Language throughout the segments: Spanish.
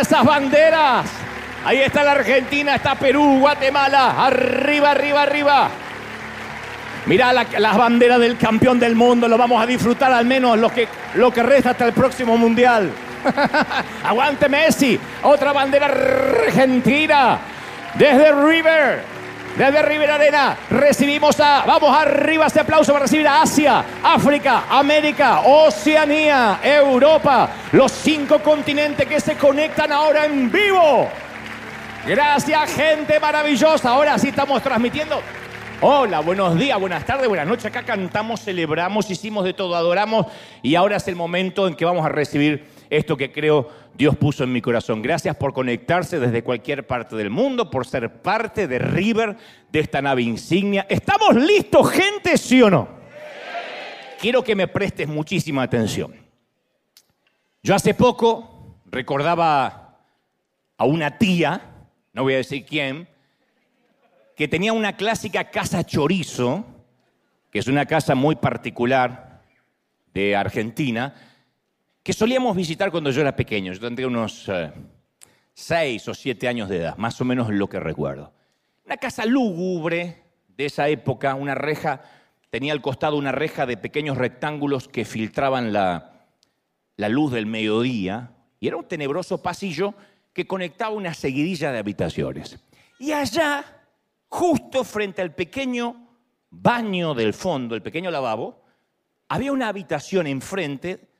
Esas banderas. Ahí está la Argentina, está Perú, Guatemala. Arriba, arriba, arriba. Mirá las banderas del campeón del mundo, lo vamos a disfrutar al menos lo que, lo que resta hasta el próximo mundial. Aguante Messi, otra bandera argentina. Desde River, desde River Arena, recibimos a, vamos arriba este aplauso para recibir a Asia, África, América, Oceanía, Europa, los cinco continentes que se conectan ahora en vivo. Gracias, gente maravillosa. Ahora sí estamos transmitiendo Hola, buenos días, buenas tardes, buenas noches. Acá cantamos, celebramos, hicimos de todo, adoramos y ahora es el momento en que vamos a recibir esto que creo Dios puso en mi corazón. Gracias por conectarse desde cualquier parte del mundo, por ser parte de River, de esta nave insignia. ¿Estamos listos, gente, sí o no? Quiero que me prestes muchísima atención. Yo hace poco recordaba a una tía, no voy a decir quién, que tenía una clásica casa chorizo, que es una casa muy particular de Argentina, que solíamos visitar cuando yo era pequeño. Yo tendría unos eh, seis o siete años de edad, más o menos lo que recuerdo. Una casa lúgubre de esa época, una reja, tenía al costado una reja de pequeños rectángulos que filtraban la, la luz del mediodía, y era un tenebroso pasillo que conectaba una seguidilla de habitaciones. Y allá justo frente al pequeño baño del fondo, el pequeño lavabo, había una habitación enfrente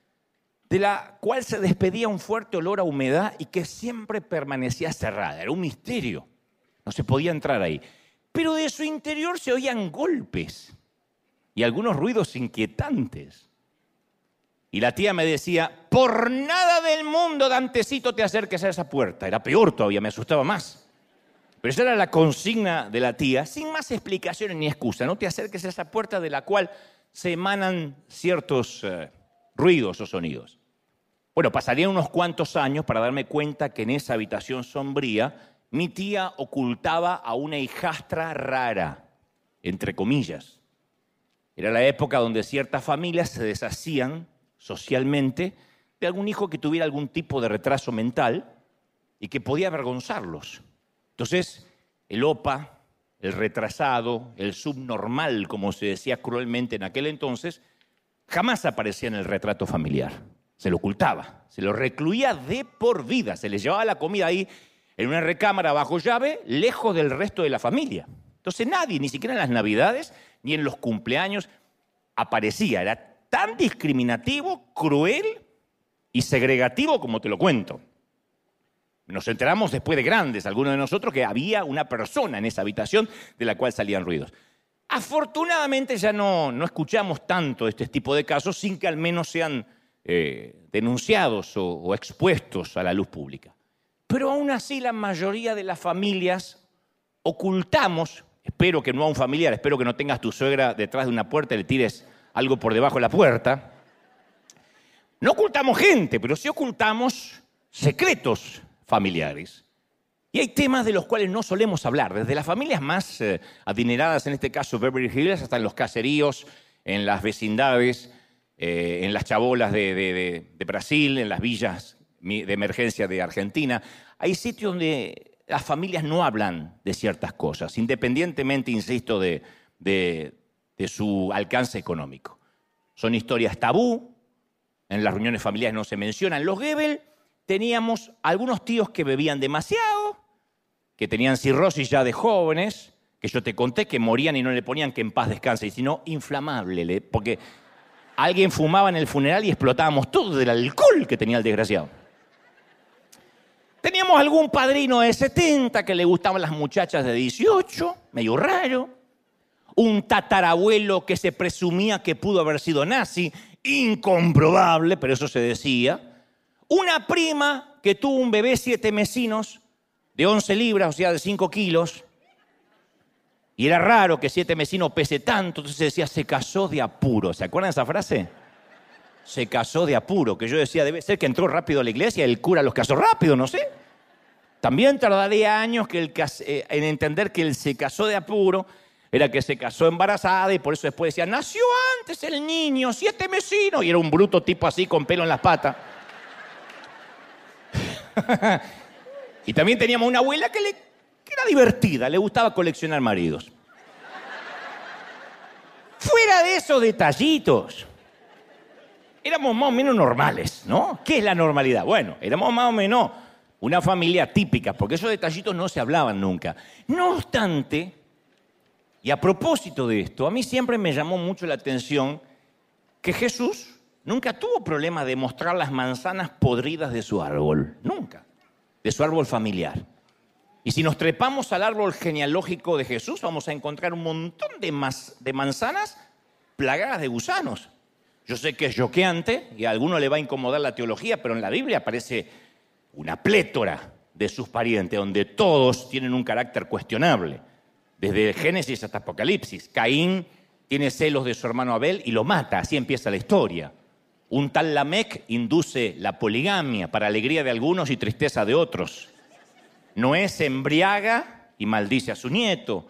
de la cual se despedía un fuerte olor a humedad y que siempre permanecía cerrada. Era un misterio. No se podía entrar ahí. Pero de su interior se oían golpes y algunos ruidos inquietantes. Y la tía me decía, por nada del mundo, Dantecito, te acerques a esa puerta. Era peor todavía, me asustaba más. Pero esa era la consigna de la tía, sin más explicaciones ni excusa. No te acerques a esa puerta de la cual se emanan ciertos eh, ruidos o sonidos. Bueno, pasarían unos cuantos años para darme cuenta que en esa habitación sombría mi tía ocultaba a una hijastra rara, entre comillas. Era la época donde ciertas familias se deshacían socialmente de algún hijo que tuviera algún tipo de retraso mental y que podía avergonzarlos. Entonces, el OPA, el retrasado, el subnormal, como se decía cruelmente en aquel entonces, jamás aparecía en el retrato familiar. Se lo ocultaba, se lo recluía de por vida, se le llevaba la comida ahí en una recámara bajo llave, lejos del resto de la familia. Entonces nadie, ni siquiera en las navidades, ni en los cumpleaños, aparecía. Era tan discriminativo, cruel y segregativo como te lo cuento. Nos enteramos después de grandes, algunos de nosotros, que había una persona en esa habitación de la cual salían ruidos. Afortunadamente ya no, no escuchamos tanto este tipo de casos sin que al menos sean eh, denunciados o, o expuestos a la luz pública. Pero aún así la mayoría de las familias ocultamos, espero que no a un familiar, espero que no tengas tu suegra detrás de una puerta y le tires algo por debajo de la puerta. No ocultamos gente, pero sí ocultamos secretos familiares. Y hay temas de los cuales no solemos hablar, desde las familias más eh, adineradas, en este caso Beverly Hills, hasta en los caseríos, en las vecindades, eh, en las chabolas de, Brasil, en las villas de emergencia de Argentina. Hay sitios donde las familias no hablan de ciertas cosas, independientemente, insisto, de, de su alcance económico. Son historias tabú, en las reuniones familiares no se mencionan. Los Goebbels teníamos algunos tíos que bebían demasiado, que tenían cirrosis ya de jóvenes, que yo te conté que morían y no le ponían que en paz descanse, sino inflamable, porque alguien fumaba en el funeral y explotábamos todo del alcohol que tenía el desgraciado. Teníamos algún padrino de 70 que le gustaban las muchachas de 18, medio raro. Un tatarabuelo que se presumía que pudo haber sido nazi, incomprobable, pero eso se decía una prima que tuvo un bebé siete mesinos de 11 libras, o sea, de 5 kilos, y era raro que siete mesinos pese tanto, entonces decía, se casó de apuro. ¿Se acuerdan de esa frase? Se casó de apuro, que yo decía, debe ser que entró rápido a la iglesia el cura los casó rápido, no sé. También tardaría años que eh, en entender que él se casó de apuro, era que se casó embarazada y por eso después decía, nació antes el niño, siete mesinos, y era un bruto tipo así con pelo en las patas. y también teníamos una abuela que, le, era divertida, le gustaba coleccionar maridos. Fuera de esos detallitos, éramos más o menos normales, ¿no? ¿Qué es la normalidad? Bueno, éramos más o menos una familia típica, porque esos detallitos no se hablaban nunca. No obstante, y a propósito de esto, a mí siempre me llamó mucho la atención que Jesús nunca tuvo problema de mostrar las manzanas podridas de su árbol, nunca, de su árbol familiar. Y si nos trepamos al árbol genealógico de Jesús, vamos a encontrar un montón de, de manzanas plagadas de gusanos. Yo sé que es choqueante y a alguno le va a incomodar la teología, pero en la Biblia aparece una plétora de sus parientes, donde todos tienen un carácter cuestionable, desde Génesis hasta Apocalipsis. Caín tiene celos de su hermano Abel y lo mata, así empieza la historia. Un tal Lamec induce la poligamia para alegría de algunos y tristeza de otros. Noé se embriaga y maldice a su nieto.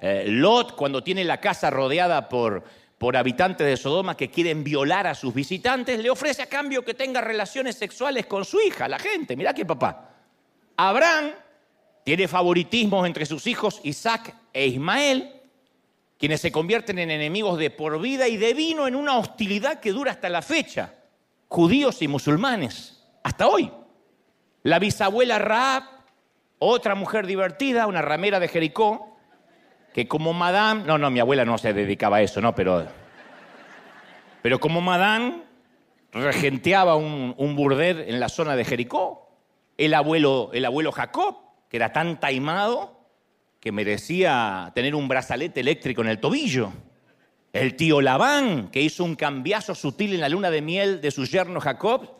Eh, Lot, cuando tiene la casa rodeada por, por habitantes de Sodoma que quieren violar a sus visitantes, le ofrece a cambio que tenga relaciones sexuales con su hija, la gente. Mirá qué papá. Abraham tiene favoritismos entre sus hijos Isaac e Ismael, quienes se convierten en enemigos de por vida y de vino en una hostilidad que dura hasta la fecha, judíos y musulmanes, hasta hoy. La bisabuela Raab, otra mujer divertida, una ramera de Jericó, que como Madame, no, no, mi abuela no se dedicaba a eso, no, pero, pero como Madame regenteaba un, un burdel en la zona de Jericó, el abuelo, el abuelo Jacob, que era tan taimado que merecía tener un brazalete eléctrico en el tobillo. El tío Labán, que hizo un cambiazo sutil en la luna de miel de su yerno Jacob,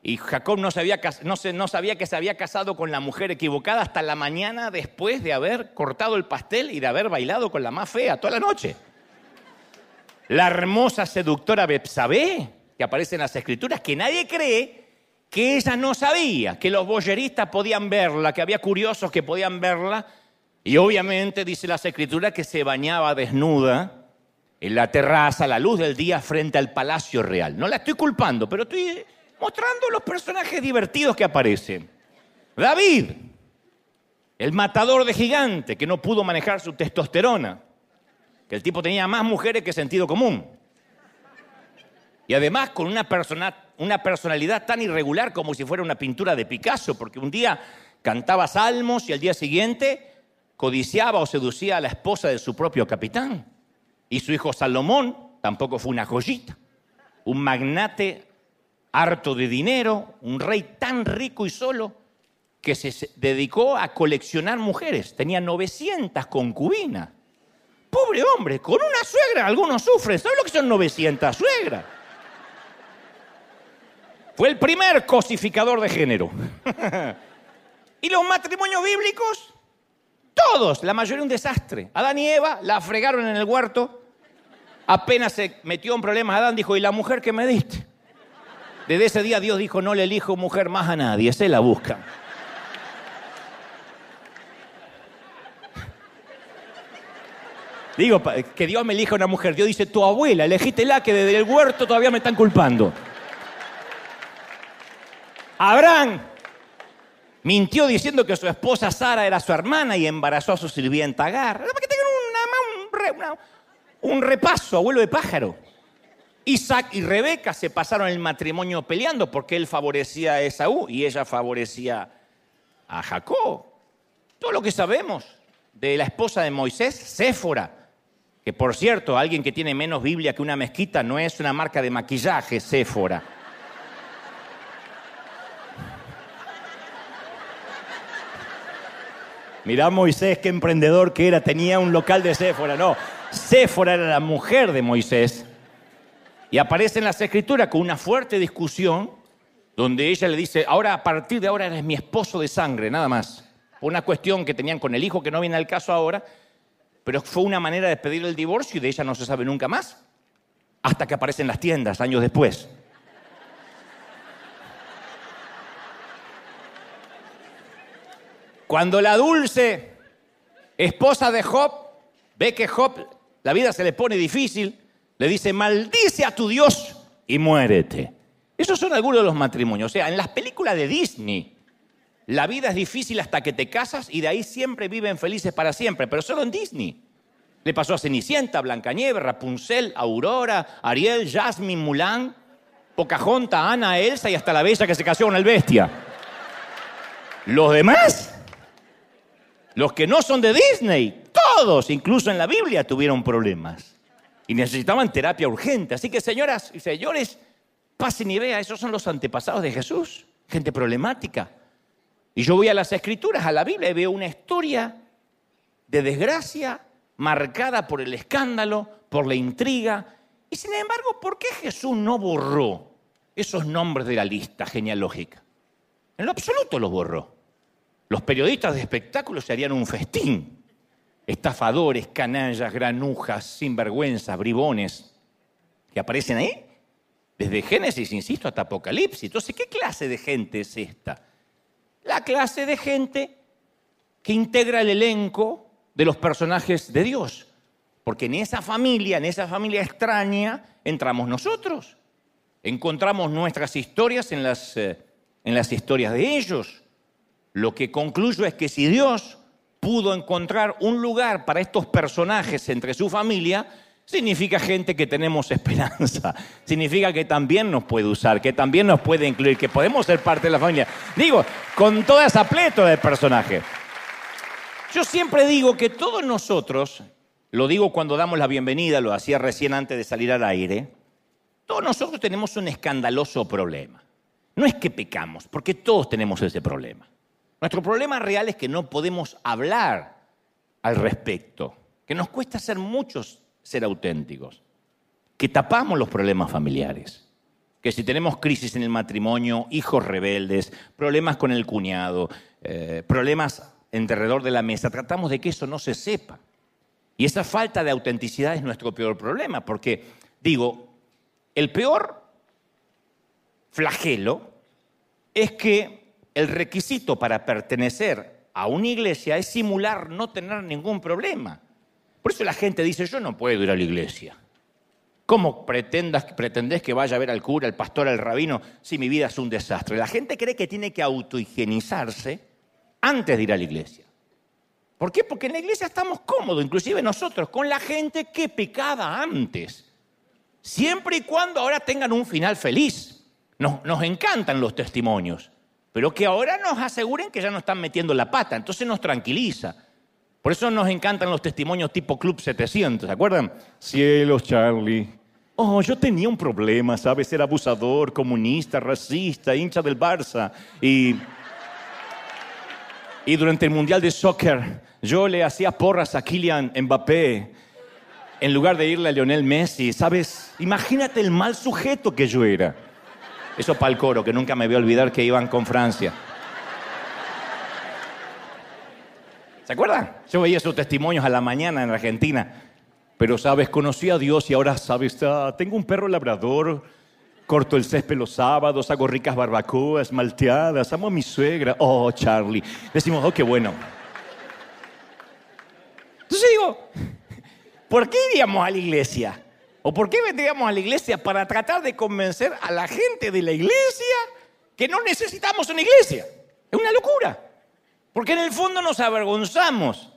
y Jacob no sabía, no, no sabía, que se había casado con la mujer equivocada hasta la mañana después de haber cortado el pastel y de haber bailado con la más fea toda la noche. La hermosa seductora Bepsabé, que aparece en las escrituras, que nadie cree que ella no sabía, que los boyeristas podían verla, que había curiosos que podían verla, y obviamente dice las escrituras que se bañaba desnuda en la terraza a la luz del día frente al palacio real. No la estoy culpando, pero estoy mostrando los personajes divertidos que aparecen. David, el matador de gigante que no pudo manejar su testosterona, que el tipo tenía más mujeres que sentido común. Y además con una, una personalidad tan irregular como si fuera una pintura de Picasso, porque un día cantaba salmos y al día siguiente codiciaba o seducía a la esposa de su propio capitán. Y su hijo Salomón tampoco fue una joyita, un magnate harto de dinero, un rey tan rico y solo que se dedicó a coleccionar mujeres. Tenía 900 concubinas. Pobre hombre, con una suegra algunos sufren. ¿Sabes lo que son 900 suegras? Fue el primer cosificador de género. ¿Y los matrimonios bíblicos? Todos, la mayoría un desastre. Adán y Eva la fregaron en el huerto. Apenas se metió en problemas, Adán dijo, ¿y la mujer que me diste? Desde ese día Dios dijo, no le elijo mujer más a nadie, se la busca. Digo, que Dios me elija una mujer. Dios dice, tu abuela, elegítela que desde el huerto todavía me están culpando. Abraham mintió diciendo que su esposa Sara era su hermana y embarazó a su sirvienta Agar. Para que tengan un repaso, abuelo de pájaro. Isaac y Rebeca se pasaron el matrimonio peleando porque él favorecía a Esaú y ella favorecía a Jacob. Todo lo que sabemos de la esposa de Moisés, Séfora, que por cierto, alguien que tiene menos Biblia que una mezquita no es una marca de maquillaje, Séfora. Mirá Moisés, qué emprendedor que era, tenía un local de Séfora. No, Séfora era la mujer de Moisés y aparece en las escrituras con una fuerte discusión donde ella le dice, ahora a partir de ahora eres mi esposo de sangre, nada más. Una cuestión que tenían con el hijo que no viene al caso ahora, pero fue una manera de pedir el divorcio y de ella no se sabe nunca más, hasta que aparecen las tiendas años después. Cuando la dulce esposa de Job ve que Job la vida se le pone difícil, le dice, maldice a tu Dios y muérete. Esos son algunos de los matrimonios. O sea, en las películas de Disney, la vida es difícil hasta que te casas y de ahí siempre viven felices para siempre, pero solo en Disney. Le pasó a Cenicienta, Blancanieves, Rapunzel, Aurora, Ariel, Jasmine, Mulan, Pocahontas, Ana, Elsa y hasta la bella que se casó con el bestia. Los demás, los que no son de Disney, todos, incluso en la Biblia, tuvieron problemas y necesitaban terapia urgente. Así que, señoras y señores, pasen y vea, esos son los antepasados de Jesús, gente problemática. Y yo voy a las escrituras, a la Biblia, y veo una historia de desgracia marcada por el escándalo, por la intriga. Y sin embargo, ¿por qué Jesús no borró esos nombres de la lista genealógica? En lo absoluto los borró. Los periodistas de espectáculos se harían un festín. Estafadores, canallas, granujas, sinvergüenzas, bribones, que aparecen ahí. Desde Génesis, insisto, hasta Apocalipsis. Entonces, ¿qué clase de gente es esta? la clase de gente que integra el elenco de los personajes de Dios. Porque en esa familia, en esa familia extraña, entramos nosotros. Encontramos nuestras historias en las, eh, en las historias de ellos. Lo que concluyo es que si Dios pudo encontrar un lugar para estos personajes entre su familia, significa gente que tenemos esperanza, significa que también nos puede usar, que también nos puede incluir, que podemos ser parte de la familia. Digo, con toda esa pleto de personajes. Yo siempre digo que todos nosotros, lo digo cuando damos la bienvenida, lo hacía recién antes de salir al aire, todos nosotros tenemos un escandaloso problema. No es que pecamos, porque todos tenemos ese problema. Nuestro problema real es que no podemos hablar al respecto, que nos cuesta hacer muchos ser auténticos, que tapamos los problemas familiares, que si tenemos crisis en el matrimonio, hijos rebeldes, problemas con el cuñado, eh, problemas alrededor de la mesa, tratamos de que eso no se sepa. Y esa falta de autenticidad es nuestro peor problema, porque digo, el peor flagelo es que el requisito para pertenecer a una iglesia es simular no tener ningún problema. Por eso la gente dice, yo no puedo ir a la iglesia. ¿Cómo pretendas, pretendés que vaya a ver al cura, al pastor, al rabino, si mi vida es un desastre? La gente cree que tiene que autohigienizarse antes de ir a la iglesia. ¿Por qué? Porque en la iglesia estamos cómodos, inclusive nosotros, con la gente que pecaba antes. Siempre y cuando ahora tengan un final feliz. Nos, nos encantan los testimonios, pero que ahora nos aseguren que ya no están metiendo la pata, entonces nos tranquiliza. Por eso nos encantan los testimonios tipo Club 700, ¿se acuerdan? Cielos, Charlie. Oh, yo tenía un problema, ¿sabes? Era abusador, comunista, racista, hincha del Barça. Y, y durante el Mundial de Soccer, yo le hacía porras a Kylian Mbappé en lugar de irle a Lionel Messi. ¿Sabes? Imagínate el mal sujeto que yo era. Eso para el coro, que nunca me voy a olvidar que iban con Francia. ¿Se acuerdan? Yo veía esos testimonios a la mañana en Argentina. Pero, ¿sabes? Conocí a Dios y ahora, ¿sabes? Ah, tengo un perro labrador, corto el césped los sábados, hago ricas barbacoas, malteadas, amo a mi suegra. Oh, Charlie. Decimos, oh, qué bueno. Entonces digo, ¿por qué iríamos a la iglesia? ¿O por qué vendríamos a la iglesia para tratar de convencer a la gente de la iglesia que no necesitamos una iglesia? Es una locura. Porque en el fondo nos avergonzamos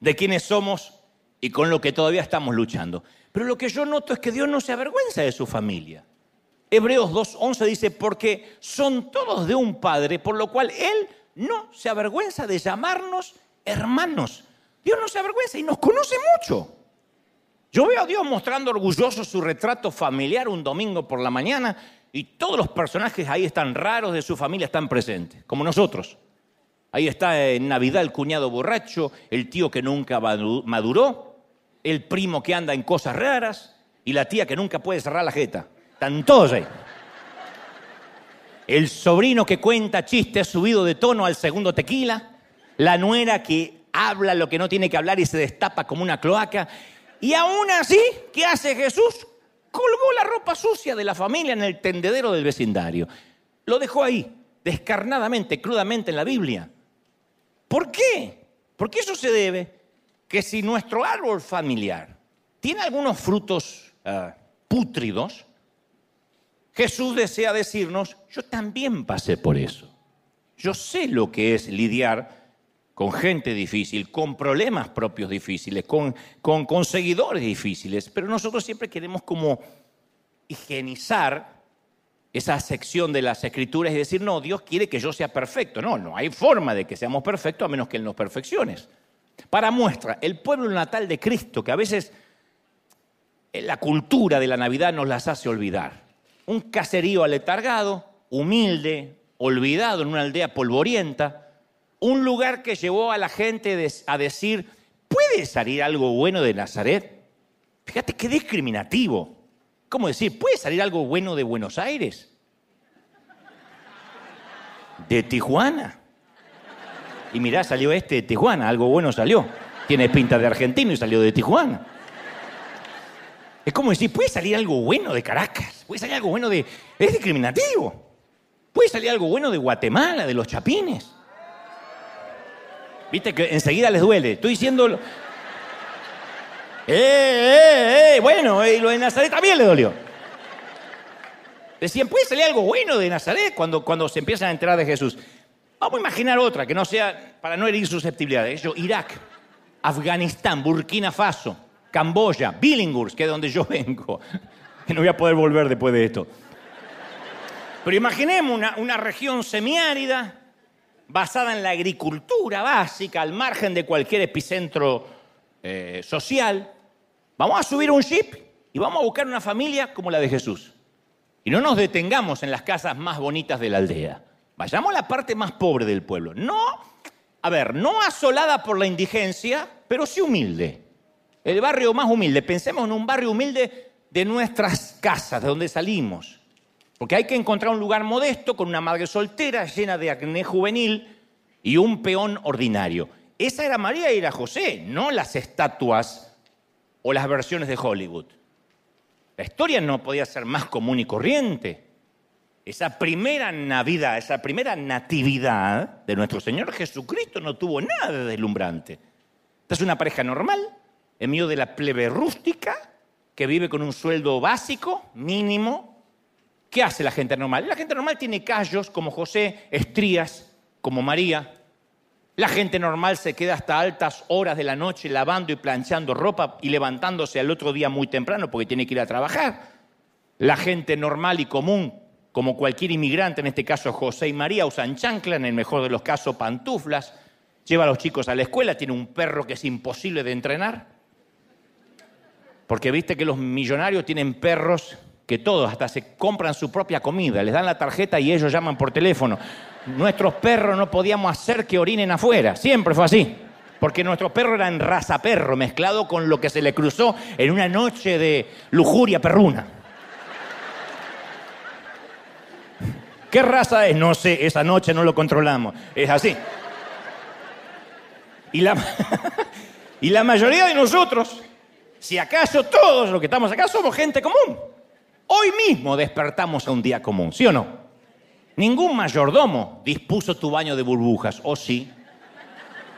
de quienes somos y con lo que todavía estamos luchando. Pero lo que yo noto es que Dios no se avergüenza de su familia. Hebreos 2.11 dice, porque son todos de un Padre, por lo cual Él no se avergüenza de llamarnos hermanos. Dios no se avergüenza y nos conoce mucho. Yo veo a Dios mostrando orgulloso su retrato familiar un domingo por la mañana y todos los personajes ahí están raros de su familia están presentes, como nosotros. Ahí está en Navidad el cuñado borracho, el tío que nunca maduró, el primo que anda en cosas raras y la tía que nunca puede cerrar la jeta. Están todos ahí. El sobrino que cuenta chistes subido de tono al segundo tequila, la nuera que habla lo que no tiene que hablar y se destapa como una cloaca. Y aún así, ¿qué hace Jesús? Colgó la ropa sucia de la familia en el tendedero del vecindario. Lo dejó ahí, descarnadamente, crudamente en la Biblia. ¿Por qué? Porque eso se debe que si nuestro árbol familiar tiene algunos frutos uh, pútridos, Jesús desea decirnos, yo también pasé por eso. Yo sé lo que es lidiar con gente difícil, con problemas propios difíciles, con, con, seguidores difíciles, pero nosotros siempre queremos como higienizar esa sección de las escrituras y decir, no, Dios quiere que yo sea perfecto. No, no hay forma de que seamos perfectos a menos que Él nos perfecciones. Para muestra, el pueblo natal de Cristo, que a veces la cultura de la Navidad nos las hace olvidar. Un caserío aletargado, humilde, olvidado en una aldea polvorienta, un lugar que llevó a la gente a decir, ¿puede salir algo bueno de Nazaret? Fíjate qué discriminativo. ¿Cómo decir? ¿Puede salir algo bueno de Buenos Aires? De Tijuana. Y mirá, salió este de Tijuana, algo bueno salió. Tiene pinta de argentino y salió de Tijuana. Es como decir, puede salir algo bueno de Caracas, puede salir algo bueno de... Es discriminativo. Puede salir algo bueno de Guatemala, de los chapines. Viste que enseguida les duele. Estoy diciendo... ¡Eh, eh, eh! Bueno, y lo de Nazaret también le dolió. Decían, ¿puede salir algo bueno de Nazaret cuando, cuando se empiezan a enterar de Jesús? Vamos a imaginar otra, que no sea, para no herir susceptibilidades. Yo, Irak, Afganistán, Burkina Faso, Camboya, Billinghurst, que es donde yo vengo. Que no voy a poder volver después de esto. Pero imaginemos una, una región semiárida, basada en la agricultura básica, al margen de cualquier epicentro eh, social, vamos a subir un ship y vamos a buscar una familia como la de Jesús. Y no nos detengamos en las casas más bonitas de la aldea. Vayamos a la parte más pobre del pueblo. No, a ver, no asolada por la indigencia, pero sí humilde. El barrio más humilde. Pensemos en un barrio humilde de nuestras casas, de donde salimos. Porque hay que encontrar un lugar modesto con una madre soltera llena de acné juvenil y un peón ordinario. Esa era María y era José, no las estatuas o las versiones de Hollywood. La historia no podía ser más común y corriente. Esa primera Navidad, esa primera natividad de nuestro Señor Jesucristo no tuvo nada de deslumbrante. Esta es una pareja normal, en medio de la plebe rústica, que vive con un sueldo básico, mínimo. ¿Qué hace la gente normal? La gente normal tiene callos como José, estrías como María, la gente normal se queda hasta altas horas de la noche lavando y planchando ropa y levantándose al otro día muy temprano porque tiene que ir a trabajar. La gente normal y común, como cualquier inmigrante, en este caso José y María, usan chancla, en el mejor de los casos pantuflas, lleva a los chicos a la escuela, tiene un perro que es imposible de entrenar. Porque viste que los millonarios tienen perros que todos hasta se compran su propia comida, les dan la tarjeta y ellos llaman por teléfono nuestros perros no podíamos hacer que orinen afuera. Siempre fue así. Porque nuestros perros eran raza perro, mezclado con lo que se le cruzó en una noche de lujuria perruna. ¿Qué raza es? No sé, esa noche no lo controlamos. Es así. Y la, y la mayoría de nosotros, si acaso todos los que estamos acá somos gente común, hoy mismo despertamos a un día común, ¿sí o no? Ningún mayordomo dispuso tu baño de burbujas, ¿o sí?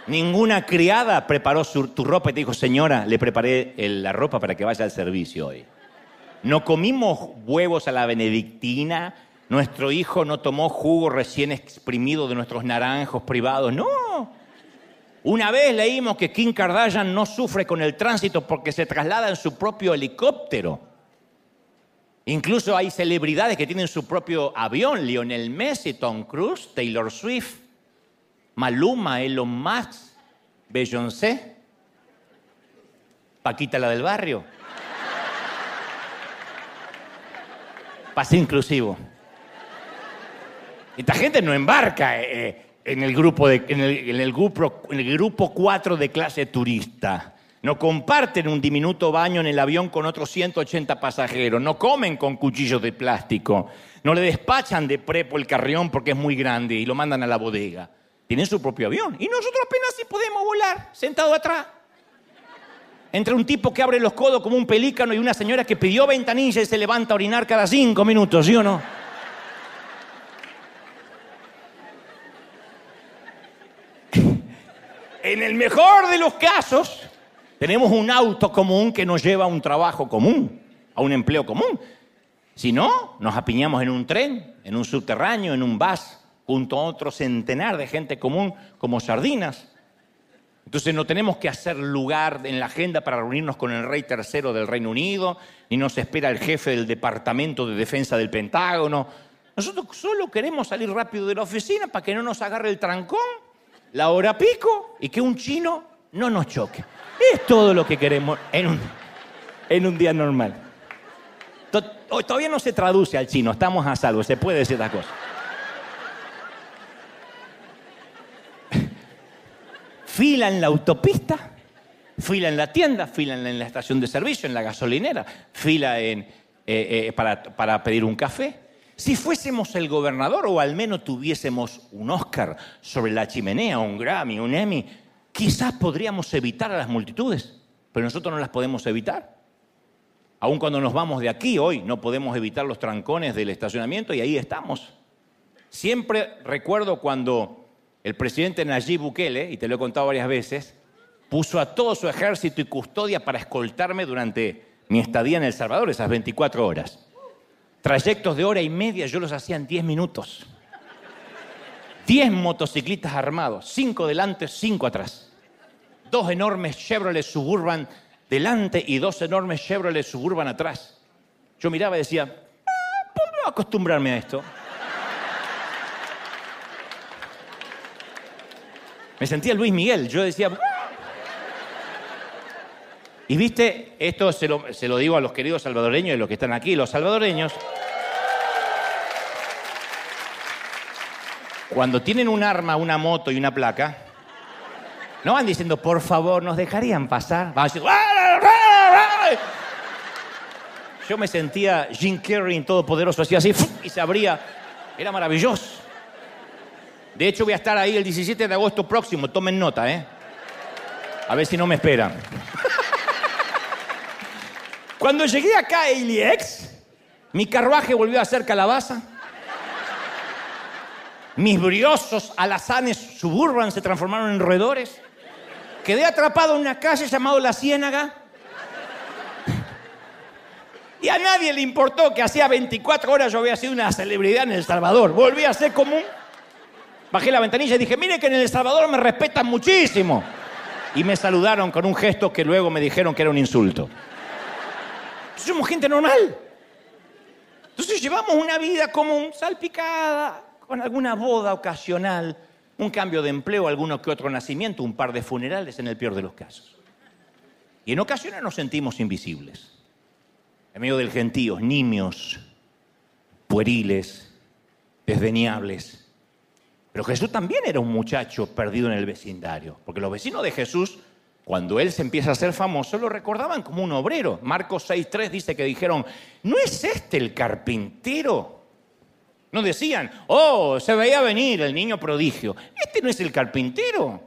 Ninguna criada preparó tu ropa y te dijo, señora, le preparé la ropa para que vaya al servicio hoy. No comimos huevos a la benedictina, nuestro hijo no tomó jugo recién exprimido de nuestros naranjos privados, no. Una vez leímos que Kim Kardashian no sufre con el tránsito porque se traslada en su propio helicóptero. Incluso hay celebridades que tienen su propio avión, Lionel Messi, Tom Cruise, Taylor Swift, Maluma, Elon Musk, Beyoncé, Paquita la del barrio. Pase inclusivo. Esta gente no embarca eh, eh, en, el grupo en, el, grupo, en el grupo 4 de clase turista. No comparten un diminuto baño en el avión con otros 180 pasajeros. No comen con cuchillos de plástico. No le despachan de prepo el carrión porque es muy grande y lo mandan a la bodega. Tienen su propio avión. Y nosotros apenas sí podemos volar, sentado atrás. Entre un tipo que abre los codos como un pelícano y una señora que pidió ventanilla y se levanta a orinar cada cinco minutos, ¿sí o no? en el mejor de los casos, tenemos un auto común que nos lleva a un trabajo común, a un empleo común. Si no, nos apiñamos en un tren, en un subterráneo, en un bus, junto a otro centenar de gente común como sardinas. Entonces no tenemos que hacer lugar en la agenda para reunirnos con el rey tercero del Reino Unido, ni nos espera el jefe del Departamento de Defensa del Pentágono. Nosotros solo queremos salir rápido de la oficina para que no nos agarre el trancón, la hora pico y que un chino no nos choque. Es todo lo que queremos en un, en un día normal. Todavía no se traduce al chino, estamos a salvo, se puede decir las cosas. fila en la autopista, fila en la tienda, fila en la estación de servicio, en la gasolinera, fila eh, eh, para, pedir un café. Si fuésemos el gobernador o al menos tuviésemos un Oscar sobre la chimenea, un Grammy, un Emmy, quizás podríamos evitar a las multitudes, pero nosotros no las podemos evitar. Aun cuando nos vamos de aquí hoy, no podemos evitar los trancones del estacionamiento y ahí estamos. Siempre recuerdo cuando el presidente Nayib Bukele, y te lo he contado varias veces, puso a todo su ejército y custodia para escoltarme durante mi estadía en El Salvador, esas 24 horas. Trayectos de hora y media yo los hacía en 10 minutos. 10 motociclistas armados, 5 delante, 5 atrás. Dos enormes Chevrolet Suburban delante y dos enormes Chevrolet Suburban atrás. Yo miraba y decía, ah, ¿puedo acostumbrarme a esto? Me sentía Luis Miguel. Yo decía. Y viste, esto se lo, digo a los queridos salvadoreños y los que están aquí. Los salvadoreños. Cuando tienen un arma, una moto y una placa, no van diciendo, por favor, nos dejarían pasar. Van diciendo, yo me sentía Jim Carrey todopoderoso, así, así, y se abría. Era maravilloso. De hecho, voy a estar ahí el 17 de agosto próximo. Tomen nota, ¿eh? A ver si no me esperan. Cuando llegué acá a Iliex, mi carruaje volvió a ser calabaza. Mis briosos alazanes suburban se transformaron en roedores. Quedé atrapado en una calle llamada La Ciénaga. Y a nadie le importó que hacía 24 horas yo había sido una celebridad en El Salvador. Volví a ser común Bajé la ventanilla y dije, mire que en El Salvador me respetan muchísimo. Y me saludaron con un gesto que luego me dijeron que era un insulto. Somos gente normal. Entonces llevamos una vida común, salpicada, con alguna boda ocasional, un cambio de empleo, alguno que otro nacimiento, un par de funerales en el peor de los casos. Y en ocasiones nos sentimos invisibles. En del gentío, nimios, pueriles, desdeñables pero Jesús también era un muchacho perdido en el vecindario, porque los vecinos de Jesús, cuando él se empieza a hacer famoso, lo recordaban como un obrero. Marcos 6.3 dice que dijeron, ¿no es este el carpintero? No decían, oh, se veía venir el niño prodigio. Este no es el carpintero.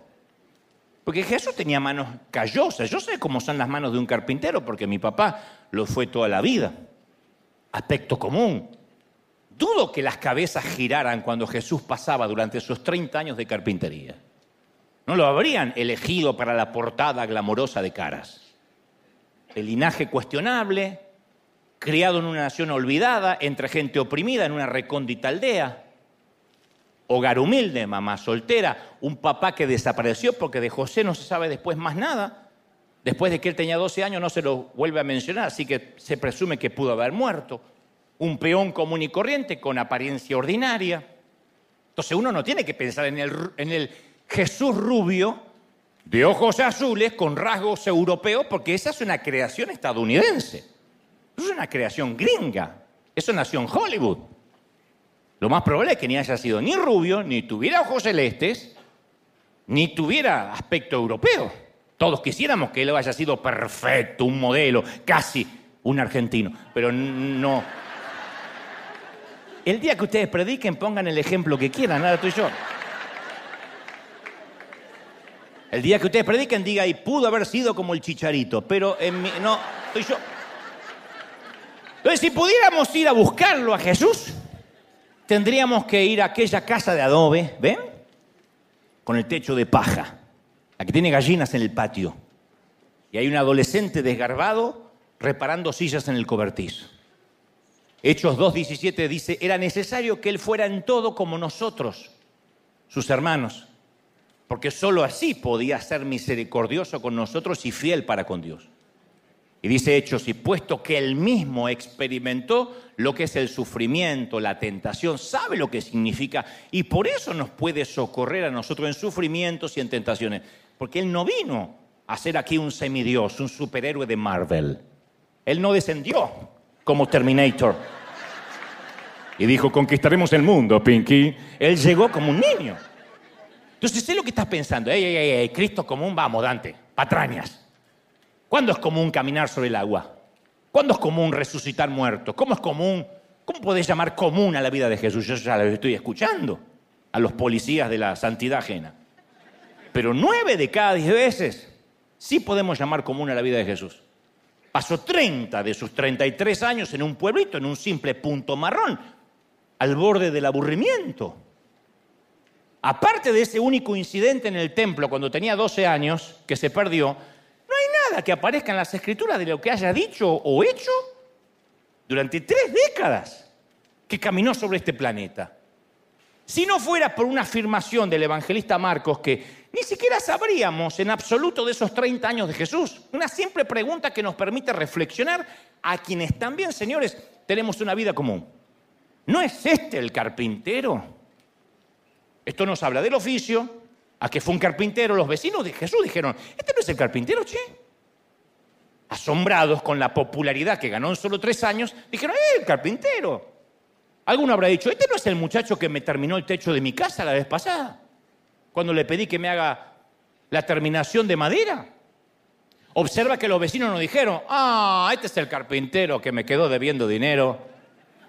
Porque Jesús tenía manos callosas. Yo sé cómo son las manos de un carpintero, porque mi papá lo fue toda la vida. Aspecto común, Dudo que las cabezas giraran cuando Jesús pasaba durante esos 30 años de carpintería. No lo habrían elegido para la portada glamorosa de caras. El linaje cuestionable, criado en una nación olvidada, entre gente oprimida en una recóndita aldea. Hogar humilde, mamá soltera, un papá que desapareció porque de José no se sabe después más nada. Después de que él tenía 12 años no se lo vuelve a mencionar, así que se presume que pudo haber muerto un peón común y corriente con apariencia ordinaria. Entonces uno no tiene que pensar en el, Jesús rubio de ojos azules con rasgos europeos porque esa es una creación estadounidense. Es una creación gringa. Eso nació en Hollywood. Lo más probable es que ni haya sido ni rubio, ni tuviera ojos celestes, ni tuviera aspecto europeo. Todos quisiéramos que él haya sido perfecto, un modelo, casi un argentino, pero no, el día que ustedes prediquen, pongan el ejemplo que quieran, nada estoy yo. El día que ustedes prediquen, diga, y pudo haber sido como el chicharito, pero en mi, no, estoy yo. Entonces, si pudiéramos ir a buscarlo a Jesús, tendríamos que ir a aquella casa de adobe, ¿ven? Con el techo de paja, la que tiene gallinas en el patio. Y hay un adolescente desgarbado reparando sillas en el cobertizo. Hechos 2.17 dice, era necesario que Él fuera en todo como nosotros, sus hermanos, porque sólo así podía ser misericordioso con nosotros y fiel para con Dios. Y dice Hechos, y puesto que Él mismo experimentó lo que es el sufrimiento, la tentación, sabe lo que significa, y por eso nos puede socorrer a nosotros en sufrimientos y en tentaciones, porque Él no vino a ser aquí un semidios, un superhéroe de Marvel. Él no descendió como Terminator. Y dijo, conquistaremos el mundo, Pinky. Él llegó como un niño. Entonces sé lo que estás pensando. Ey, ey, ey, Cristo común, vamos, Dante, patrañas. ¿Cuándo es común caminar sobre el agua? ¿Cuándo es común resucitar muertos? ¿Cómo es común? ¿Cómo podés llamar común a la vida de Jesús? Yo ya lo estoy escuchando a los policías de la santidad ajena. Pero nueve de cada diez veces sí podemos llamar común a la vida de Jesús. Pasó 30 de sus 33 años en un pueblito, en un simple punto marrón, al borde del aburrimiento. Aparte de ese único incidente en el templo cuando tenía 12 años, que se perdió, que aparezca en las escrituras de lo que haya dicho o hecho durante tres décadas que caminó sobre este planeta. Si no fuera por una afirmación del evangelista Marcos que ni siquiera sabríamos en absoluto de esos 30 años de Jesús, una simple pregunta que nos permite reflexionar a quienes también, señores, tenemos una vida común. ¿No es este el carpintero? Esto nos habla del oficio, a que fue un carpintero. Los vecinos de Jesús dijeron, ¿este no es el carpintero, che? Asombrados con la popularidad que ganó en solo tres años, dijeron, ¡eh, el carpintero! Alguno habrá dicho, este no es el muchacho que me terminó el techo de mi casa la vez pasada, cuando le pedí que me haga la terminación de madera. Observa que los vecinos nos dijeron, ah, este es el carpintero que me quedó debiendo dinero.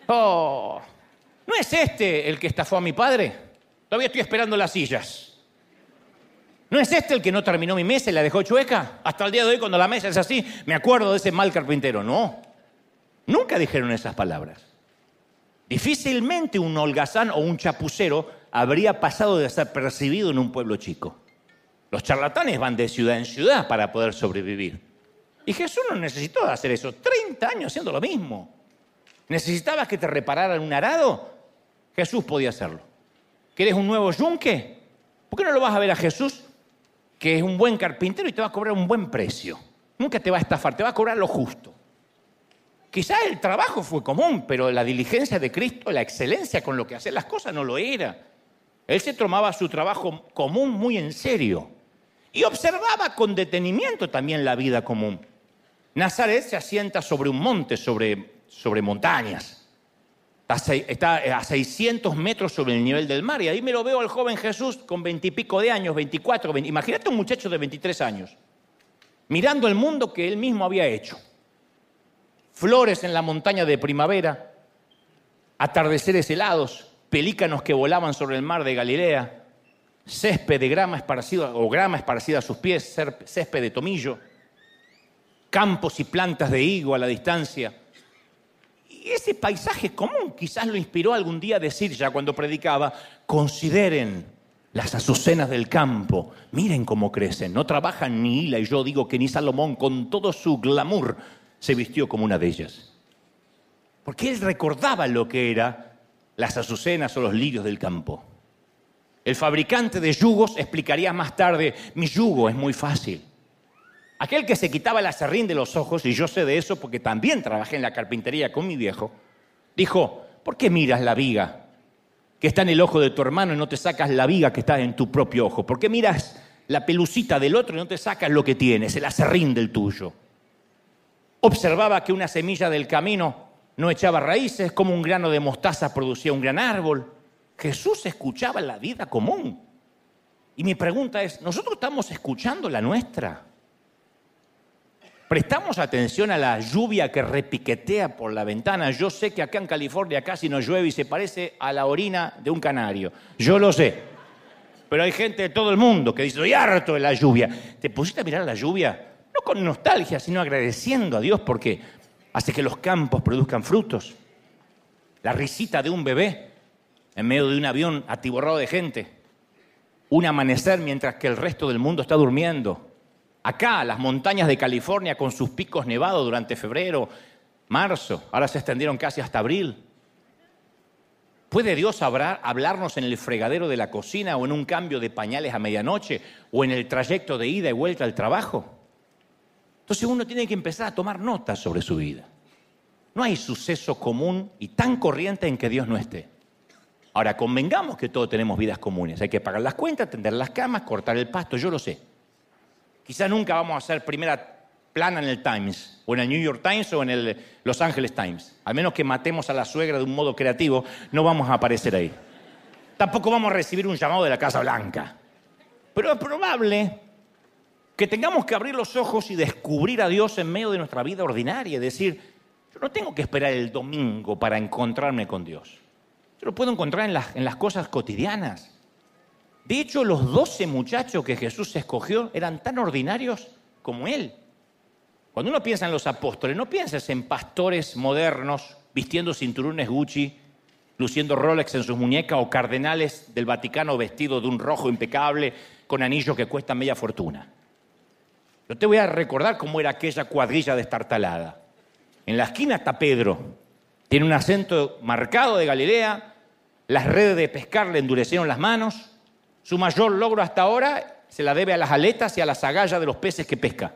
Oh, ¿no es este el que estafó a mi padre? Todavía estoy esperando las sillas. ¿No es este el que no terminó mi mesa y la dejó chueca? Hasta el día de hoy, cuando la mesa es así, me acuerdo de ese mal carpintero. No, nunca dijeron esas palabras. Difícilmente un holgazán o un chapucero habría pasado de ser percibido en un pueblo chico. Los charlatanes van de ciudad en ciudad para poder sobrevivir. Y Jesús no necesitó hacer eso. 30 años haciendo lo mismo. ¿Necesitabas que te repararan un arado? Jesús podía hacerlo. ¿Quieres un nuevo yunque? ¿Por qué no lo vas a ver a Jesús, que es un buen carpintero y te va a cobrar un buen precio? Nunca te va a estafar, te va a cobrar lo justo. Quizás el trabajo fue común, pero la diligencia de Cristo, la excelencia con lo que hacía las cosas no lo era. Él se tomaba su trabajo común muy en serio y observaba con detenimiento también la vida común. Nazaret se asienta sobre un monte, sobre, sobre montañas. Está a 600 metros sobre el nivel del mar. Y ahí me lo veo al joven Jesús con veintipico de años, 24. imagínate un muchacho de 23 años, mirando el mundo que él mismo había hecho flores en la montaña de primavera, atardeceres helados, pelícanos que volaban sobre el mar de Galilea, césped de grama esparcida o grama esparcida a sus pies, césped de tomillo, campos y plantas de higo a la distancia. Ese paisaje común quizás lo inspiró algún día a decir ya cuando predicaba, consideren las azucenas del campo, miren cómo crecen, no trabajan ni hila y yo digo que ni Salomón con todo su glamour se vistió como una de ellas. Porque él recordaba lo que era las azucenas o los lirios del campo. El fabricante de yugos explicaría más tarde, mi yugo es muy fácil. Aquel que se quitaba el acerrín de los ojos, y yo sé de eso porque también trabajé en la carpintería con mi viejo, dijo, ¿por qué miras la viga que está en el ojo de tu hermano y no te sacas la viga que está en tu propio ojo? ¿Por qué miras la pelucita del otro y no te sacas lo que tienes, el acerrín del tuyo? Observaba que una semilla del camino no echaba raíces, como un grano de mostaza producía un gran árbol. Jesús escuchaba la vida común. Y mi pregunta es, ¿nosotros estamos escuchando la nuestra? ¿Prestamos atención a la lluvia que repiquetea por la ventana? Yo sé que acá en California casi no llueve y se parece a la orina de un canario. Yo lo sé. Pero hay gente de todo el mundo que dice, estoy harto de la lluvia. ¿Te pusiste a mirar la lluvia? no con nostalgia, sino agradeciendo a Dios porque hace que los campos produzcan frutos. La risita de un bebé en medio de un avión atiborrado de gente. Un amanecer mientras que el resto del mundo está durmiendo. Acá, las montañas de California con sus picos nevados durante febrero, marzo, ahora se extendieron casi hasta abril. ¿Puede Dios hablarnos en el fregadero de la cocina o en un cambio de pañales a medianoche o en el trayecto de ida y vuelta al trabajo? Entonces uno tiene que empezar a tomar notas sobre su vida. No hay suceso común y tan corriente en que Dios no esté. Ahora, convengamos que todos tenemos vidas comunes. Hay que pagar las cuentas, tender las camas, cortar el pasto, yo lo sé. Quizá nunca vamos a ser primera plana en el Times, o en el New York Times o en el Los Angeles Times. Al menos que matemos a la suegra de un modo creativo, no vamos a aparecer ahí. Tampoco vamos a recibir un llamado de la Casa Blanca. Pero es probable que tengamos que abrir los ojos y descubrir a Dios en medio de nuestra vida ordinaria y decir, yo no tengo que esperar el domingo para encontrarme con Dios. Yo lo puedo encontrar en las, en las cosas cotidianas. De hecho, los doce muchachos que Jesús escogió eran tan ordinarios como Él. Cuando uno piensa en los apóstoles, no pienses en pastores modernos vistiendo cinturones Gucci, luciendo Rolex en sus muñecas o cardenales del Vaticano vestidos de un rojo impecable con anillos que cuestan media fortuna. Yo te voy a recordar cómo era aquella cuadrilla destartalada. En la esquina está Pedro, tiene un acento marcado de Galilea, las redes de pescar le endurecieron las manos, su mayor logro hasta ahora se la debe a las aletas y a las agallas de los peces que pesca.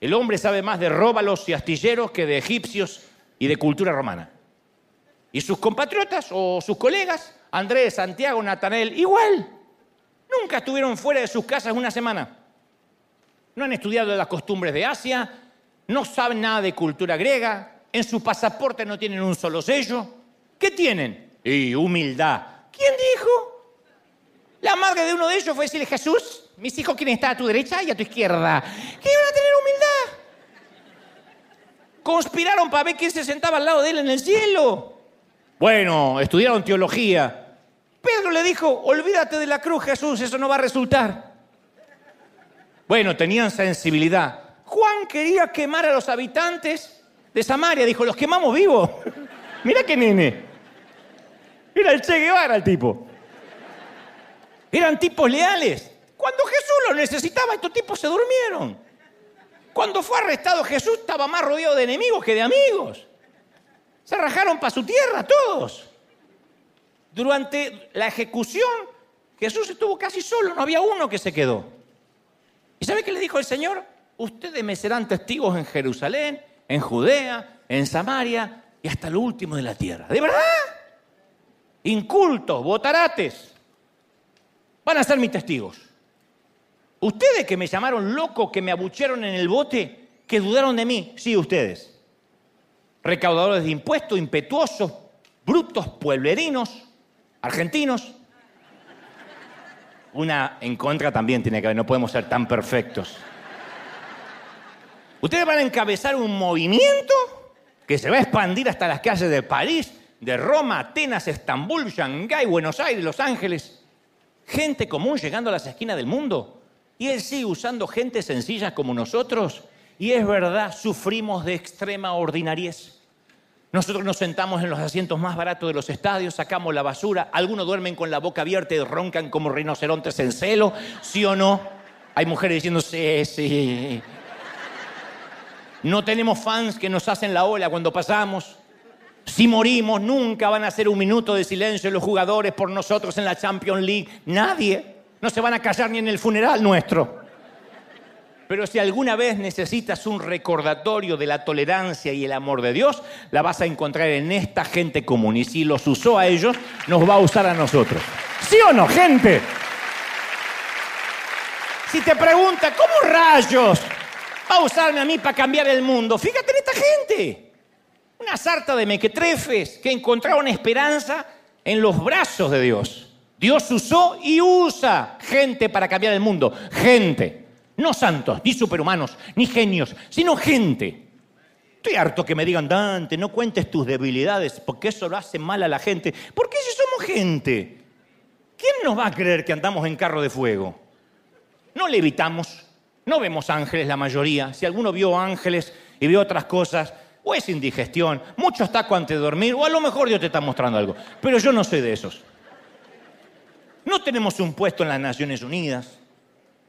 El hombre sabe más de róbalos y astilleros que de egipcios y de cultura romana. Y sus compatriotas o sus colegas, Andrés, Santiago, Natanael, igual. Nunca estuvieron fuera de sus casas una semana. No han estudiado las costumbres de Asia, no saben nada de cultura griega, en su pasaporte no tienen un solo sello. ¿Qué tienen? Y humildad. ¿Quién dijo? La madre de uno de ellos fue decirle, Jesús, mis hijos quieren estar a tu derecha y a tu izquierda. ¿Qué iban a tener humildad? Conspiraron para ver quién se sentaba al lado de él en el cielo. Bueno, estudiaron teología. Pedro le dijo, olvídate de la cruz, Jesús, eso no va a resultar. Bueno, tenían sensibilidad. Juan quería quemar a los habitantes de Samaria. Dijo, los quemamos vivos. Mira qué nene. Era el Che Guevara el tipo. Eran tipos leales. Cuando Jesús los necesitaba, estos tipos se durmieron. Cuando fue arrestado Jesús estaba más rodeado de enemigos que de amigos. Se rajaron para su tierra todos. Durante la ejecución, Jesús estuvo casi solo, no había uno que se quedó. ¿Y sabe qué le dijo el Señor? Ustedes me serán testigos en Jerusalén, en Judea, en Samaria y hasta lo último de la tierra. ¿De verdad? Incultos, botarates van a ser mis testigos. Ustedes que me llamaron loco, que me abuchearon en el bote, que dudaron de mí, sí, ustedes. Recaudadores de impuestos, impetuosos, brutos, pueblerinos, argentinos. Una en contra también tiene que haber, no podemos ser tan perfectos. Ustedes van a encabezar un movimiento que se va a expandir hasta las calles de París, de Roma, Atenas, Estambul, Shanghái, Buenos Aires, Los Ángeles gente común llegando a las esquinas del mundo. Y Él sigue usando gente sencilla como nosotros. Y es verdad, sufrimos de extrema ordinariez. Nosotros nos sentamos en los asientos más baratos de los estadios, sacamos la basura, algunos duermen con la boca abierta y roncan como rinocerontes en celo, ¿sí o no? Hay mujeres diciendo, sí, sí. No tenemos fans que nos hacen la ola cuando pasamos. Si morimos, nunca van a hacer un minuto de silencio los jugadores por nosotros en la Champions League. Nadie. No se van a callar ni en el funeral nuestro. Pero si alguna vez necesitas un recordatorio de la tolerancia y el amor de Dios, la vas a encontrar en esta gente común. Y si los usó a ellos, nos va a usar a nosotros. ¿Sí o no, gente? Si te pregunta, ¿cómo rayos va a usarme a mí para cambiar el mundo? Fíjate en esta gente. Una sarta de mequetrefes que encontraron esperanza en los brazos de Dios. Dios usó y usa gente para cambiar el mundo. Gente. No santos, ni superhumanos, ni genios, sino gente. Estoy harto que me digan, Dante, no cuentes tus debilidades, porque eso lo hace mal a la gente. ¿Por qué si somos gente? ¿Quién nos va a creer que andamos en carro de fuego? No levitamos, no vemos ángeles la mayoría. Si alguno vio ángeles y vio otras cosas, o es indigestión, muchos tacos antes de dormir, o a lo mejor Dios te está mostrando algo. Pero yo no soy de esos. No tenemos un puesto en las Naciones Unidas,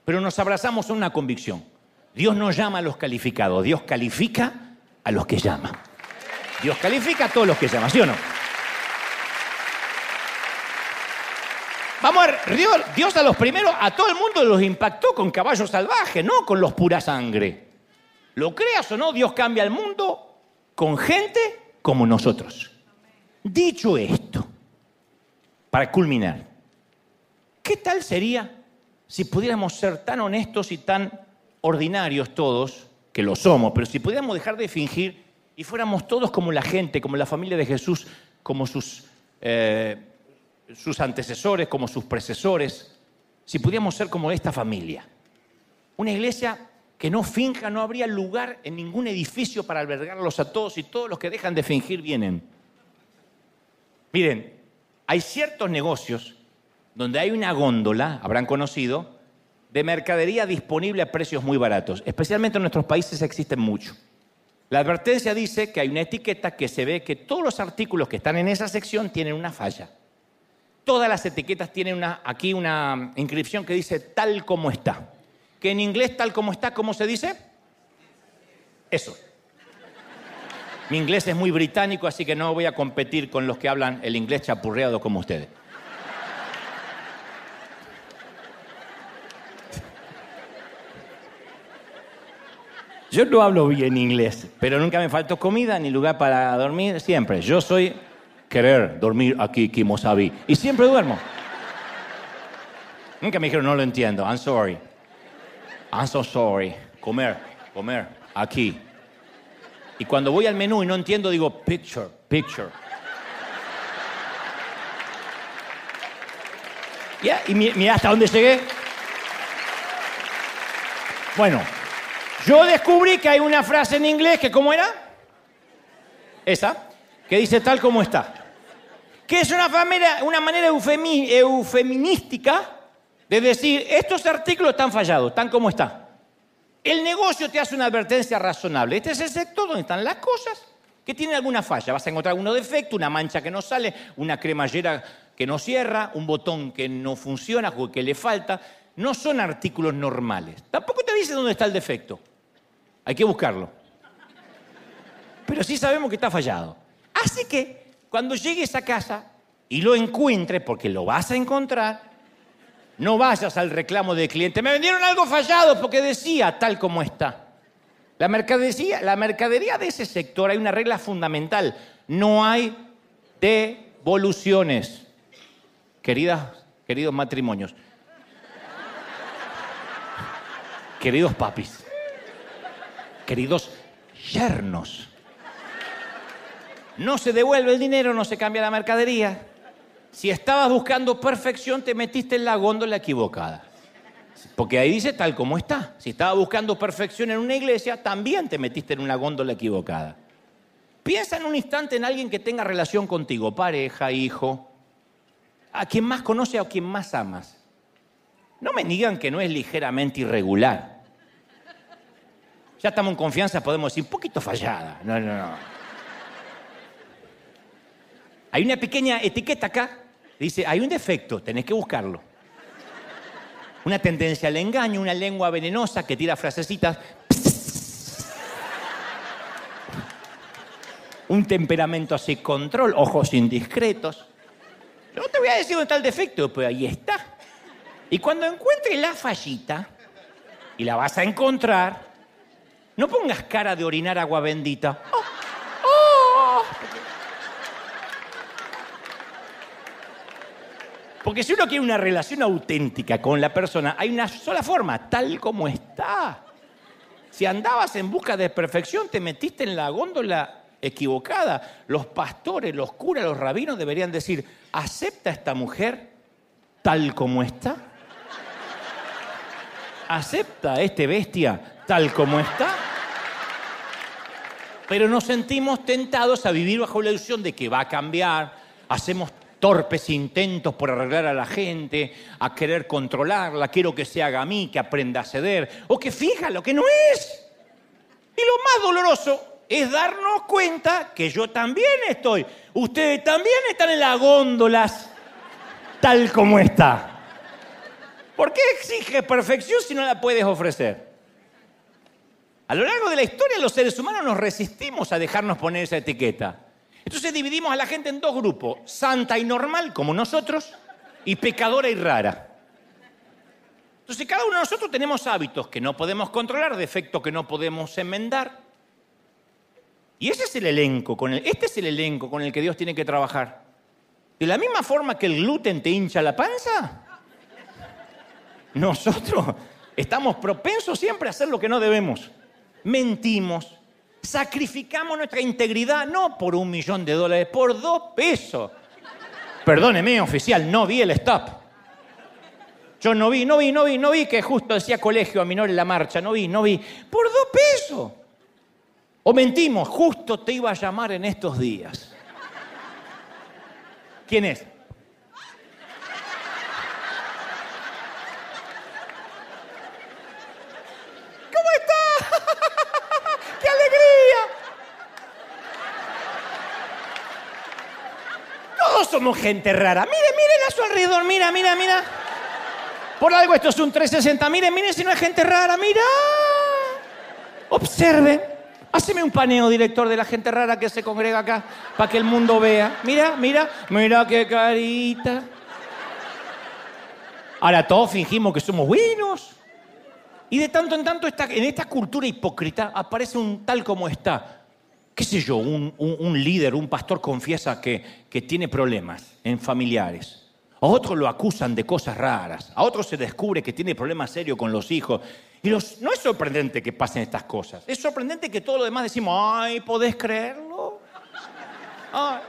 pero nos abrazamos a una convicción. Dios no llama a los calificados, Dios califica a los que llama. Dios califica a todos los que llaman, ¿sí o no? Vamos a ver, Dios a los primeros, a todo el mundo los impactó con caballos salvajes, no con los pura sangre. Lo creas o no, Dios cambia el mundo con gente como nosotros. Dicho esto, para culminar, ¿qué tal sería si pudiéramos ser tan honestos y tan ordinarios todos, que lo somos, pero si pudiéramos dejar de fingir y fuéramos todos como la gente, como la familia de Jesús, como sus, eh, sus antecesores, como sus precesores, si pudiéramos ser como esta familia. Una iglesia que no finja, no habría lugar en ningún edificio para albergarlos a todos y todos los que dejan de fingir vienen. Miren, hay ciertos negocios donde hay una góndola, habrán conocido, de mercadería disponible a precios muy baratos. Especialmente en nuestros países existen mucho. La advertencia dice que hay una etiqueta que se ve que todos los artículos que están en esa sección tienen una falla. Todas las etiquetas tienen aquí una inscripción que dice tal como está. Que en inglés tal como está, ¿cómo se dice? Eso. Mi inglés es muy británico, así que no voy a competir con los que hablan el inglés chapurreado como ustedes. Yo no hablo bien inglés, pero nunca me faltó comida ni lugar para dormir, siempre. Yo soy querer dormir aquí, Kimosabi, y siempre duermo. Nunca me dijeron, no lo entiendo, I'm sorry. I'm so sorry. Comer, comer, aquí. Y cuando voy al menú y no entiendo, digo, picture, picture. Ya, y mira hasta dónde llegué. Bueno, yo descubrí que hay una frase en inglés que, ¿cómo era? Esa, que dice tal como está. Que es una, manera, una manera eufemística de decir, estos artículos están fallados, están como están. El negocio te hace una advertencia razonable. Este es el sector donde están las cosas que tienen alguna falla. Vas a encontrar algún defecto, una mancha que no sale, una cremallera que no cierra, un botón que no funciona o que le falta. No son artículos normales. Tampoco te dice dónde está el defecto. Hay que buscarlo. Pero sí sabemos que está fallado. Así que cuando llegues a casa y lo encuentres, porque lo vas a encontrar, no vayas al reclamo del cliente. Me vendieron algo fallado porque decía tal como está. La mercadería, la mercadería de ese sector hay una regla fundamental. No hay devoluciones. Queridas, queridos matrimonios. Queridos papis. Queridos yernos. No se devuelve el dinero, no se cambia la mercadería. Si estabas buscando perfección, te metiste en la góndola equivocada. Porque ahí dice tal como está. Si estabas buscando perfección en una iglesia, también te metiste en una góndola equivocada. Piensa en un instante en alguien que tenga relación contigo, pareja, hijo, a quien más conoce o a quien más amas. No me digan que no es ligeramente irregular. Ya estamos en confianza, podemos decir, un poquito fallada. No, no, no. Hay una pequeña etiqueta acá, dice, hay un defecto, tenés que buscarlo. Una tendencia al engaño, una lengua venenosa que tira frasecitas. Un temperamento así control, ojos indiscretos. No te voy a decir dónde está el defecto, pero ahí está. Y cuando encuentres la fallita, y la vas a encontrar, no pongas cara de orinar agua bendita. Porque si uno quiere una relación auténtica con la persona, hay una sola forma, tal como está. Si andabas en busca de perfección, te metiste en la góndola equivocada. Los pastores, los curas, los rabinos deberían decir, ¿acepta esta mujer tal como está? ¿Acepta este bestia tal como está? Pero nos sentimos tentados a vivir bajo la ilusión de que va a cambiar, hacemos torpes intentos por arreglar a la gente, a querer controlarla, quiero que se haga a mí, que aprenda a ceder, o que fija lo que no es. Y lo más doloroso es darnos cuenta que yo también estoy, ustedes también están en las góndolas, tal como está. ¿Por qué exige perfección si no la puedes ofrecer? A lo largo de la historia los seres humanos nos resistimos a dejarnos poner esa etiqueta. Entonces dividimos a la gente en dos grupos, santa y normal como nosotros y pecadora y rara. Entonces cada uno de nosotros tenemos hábitos que no podemos controlar, defectos que no podemos enmendar. Y ese es el elenco, con el, este es el elenco con el que Dios tiene que trabajar. De la misma forma que el gluten te hincha la panza, nosotros estamos propensos siempre a hacer lo que no debemos mentimos, sacrificamos nuestra integridad no por un millón de dólares, por dos pesos. Perdóneme, oficial, no vi el stop. Yo no vi, no vi, no vi, no vi que justo decía colegio a menor en la marcha, no vi, no vi. Por dos pesos. O mentimos, justo te iba a llamar en estos días. ¿Quién es? Somos gente rara. Mire, miren a su alrededor, mira, mira, mira. Por algo esto es un 360. Miren, miren si no hay gente rara, mira. Observe. Haceme un paneo, director, de la gente rara que se congrega acá, para que el mundo vea. Mira, mira, mira qué carita. Ahora todos fingimos que somos buenos. Y de tanto en tanto en esta cultura hipócrita aparece un tal como está, qué sé yo, un, líder, un pastor confiesa que, que tiene problemas en familiares. A otros lo acusan de cosas raras. A otros se descubre que tiene problemas serios con los hijos. Y no es sorprendente que pasen estas cosas. Es sorprendente que todo lo demás decimos, ay, ¿podés creerlo? Ay.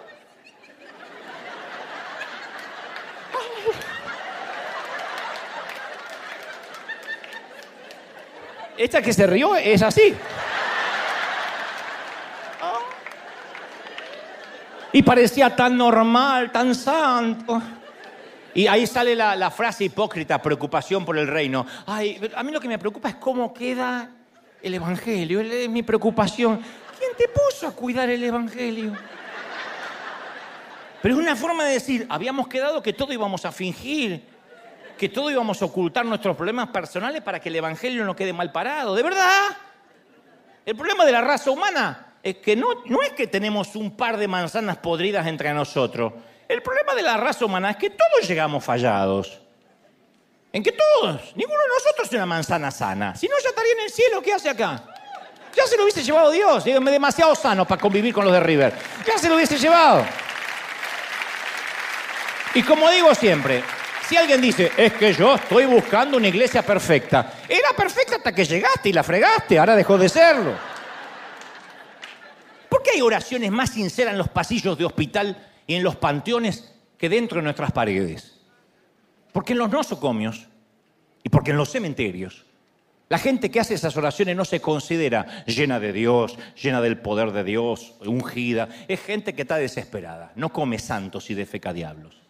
Esta que se rió es así. Y parecía tan normal, tan santo. Y ahí sale la, frase hipócrita, preocupación por el reino. Ay, a mí lo que me preocupa es cómo queda el Evangelio. Es mi preocupación. ¿Quién te puso a cuidar el Evangelio? Pero es una forma de decir, habíamos quedado que todo íbamos a fingir, que todo íbamos a ocultar nuestros problemas personales para que el Evangelio no quede mal parado. ¿De verdad? El problema de la raza humana es que no, no es que tenemos un par de manzanas podridas entre nosotros. El problema de la raza humana es que todos llegamos fallados. En que todos, ninguno de nosotros es una manzana sana. Si no, ya estaría en el cielo. ¿Qué hace acá? Ya se lo hubiese llevado Dios. Dígame, demasiado sano para convivir con los de River. Ya se lo hubiese llevado. Y como digo siempre, si alguien dice, es que yo estoy buscando una iglesia perfecta, era perfecta hasta que llegaste y la fregaste, ahora dejó de serlo. ¿Por qué hay oraciones más sinceras en los pasillos de hospital y en los panteones que dentro de nuestras paredes? Porque en los nosocomios y porque en los cementerios la gente que hace esas oraciones no se considera llena de Dios, llena del poder de Dios, ungida. Es gente que está desesperada, no come santos y defeca diablos.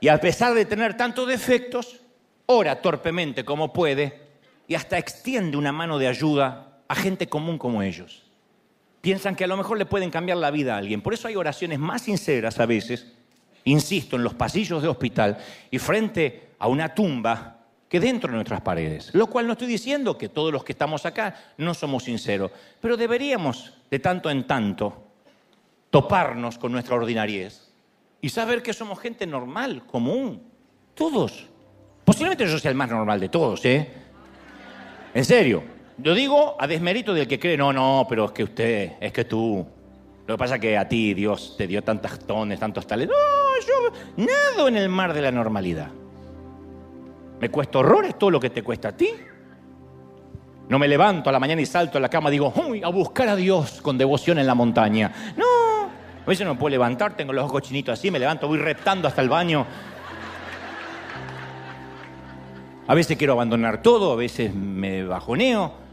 Y a pesar de tener tantos defectos, ora torpemente como puede y hasta extiende una mano de ayuda a gente común como ellos piensan que a lo mejor le pueden cambiar la vida a alguien. Por eso hay oraciones más sinceras a veces, insisto, en los pasillos de hospital y frente a una tumba que dentro de nuestras paredes. Lo cual no estoy diciendo que todos los que estamos acá no somos sinceros, pero deberíamos de tanto en tanto toparnos con nuestra ordinariez y saber que somos gente normal, común, todos. Posiblemente yo sea el más normal de todos, ¿eh? En serio. Yo digo a desmérito del que cree, no, no, pero es que usted, es que tú. Lo que pasa es que a ti Dios te dio tantas tones, tantos tales. No, yo nado en el mar de la normalidad. Me cuesta horrores todo lo que te cuesta a ti. No me levanto a la mañana y salto a la cama y digo, uy, a buscar a Dios con devoción en la montaña. No, a veces no me puedo levantar, tengo los ojos chinitos así, me levanto, voy reptando hasta el baño. A veces quiero abandonar todo, a veces me bajoneo.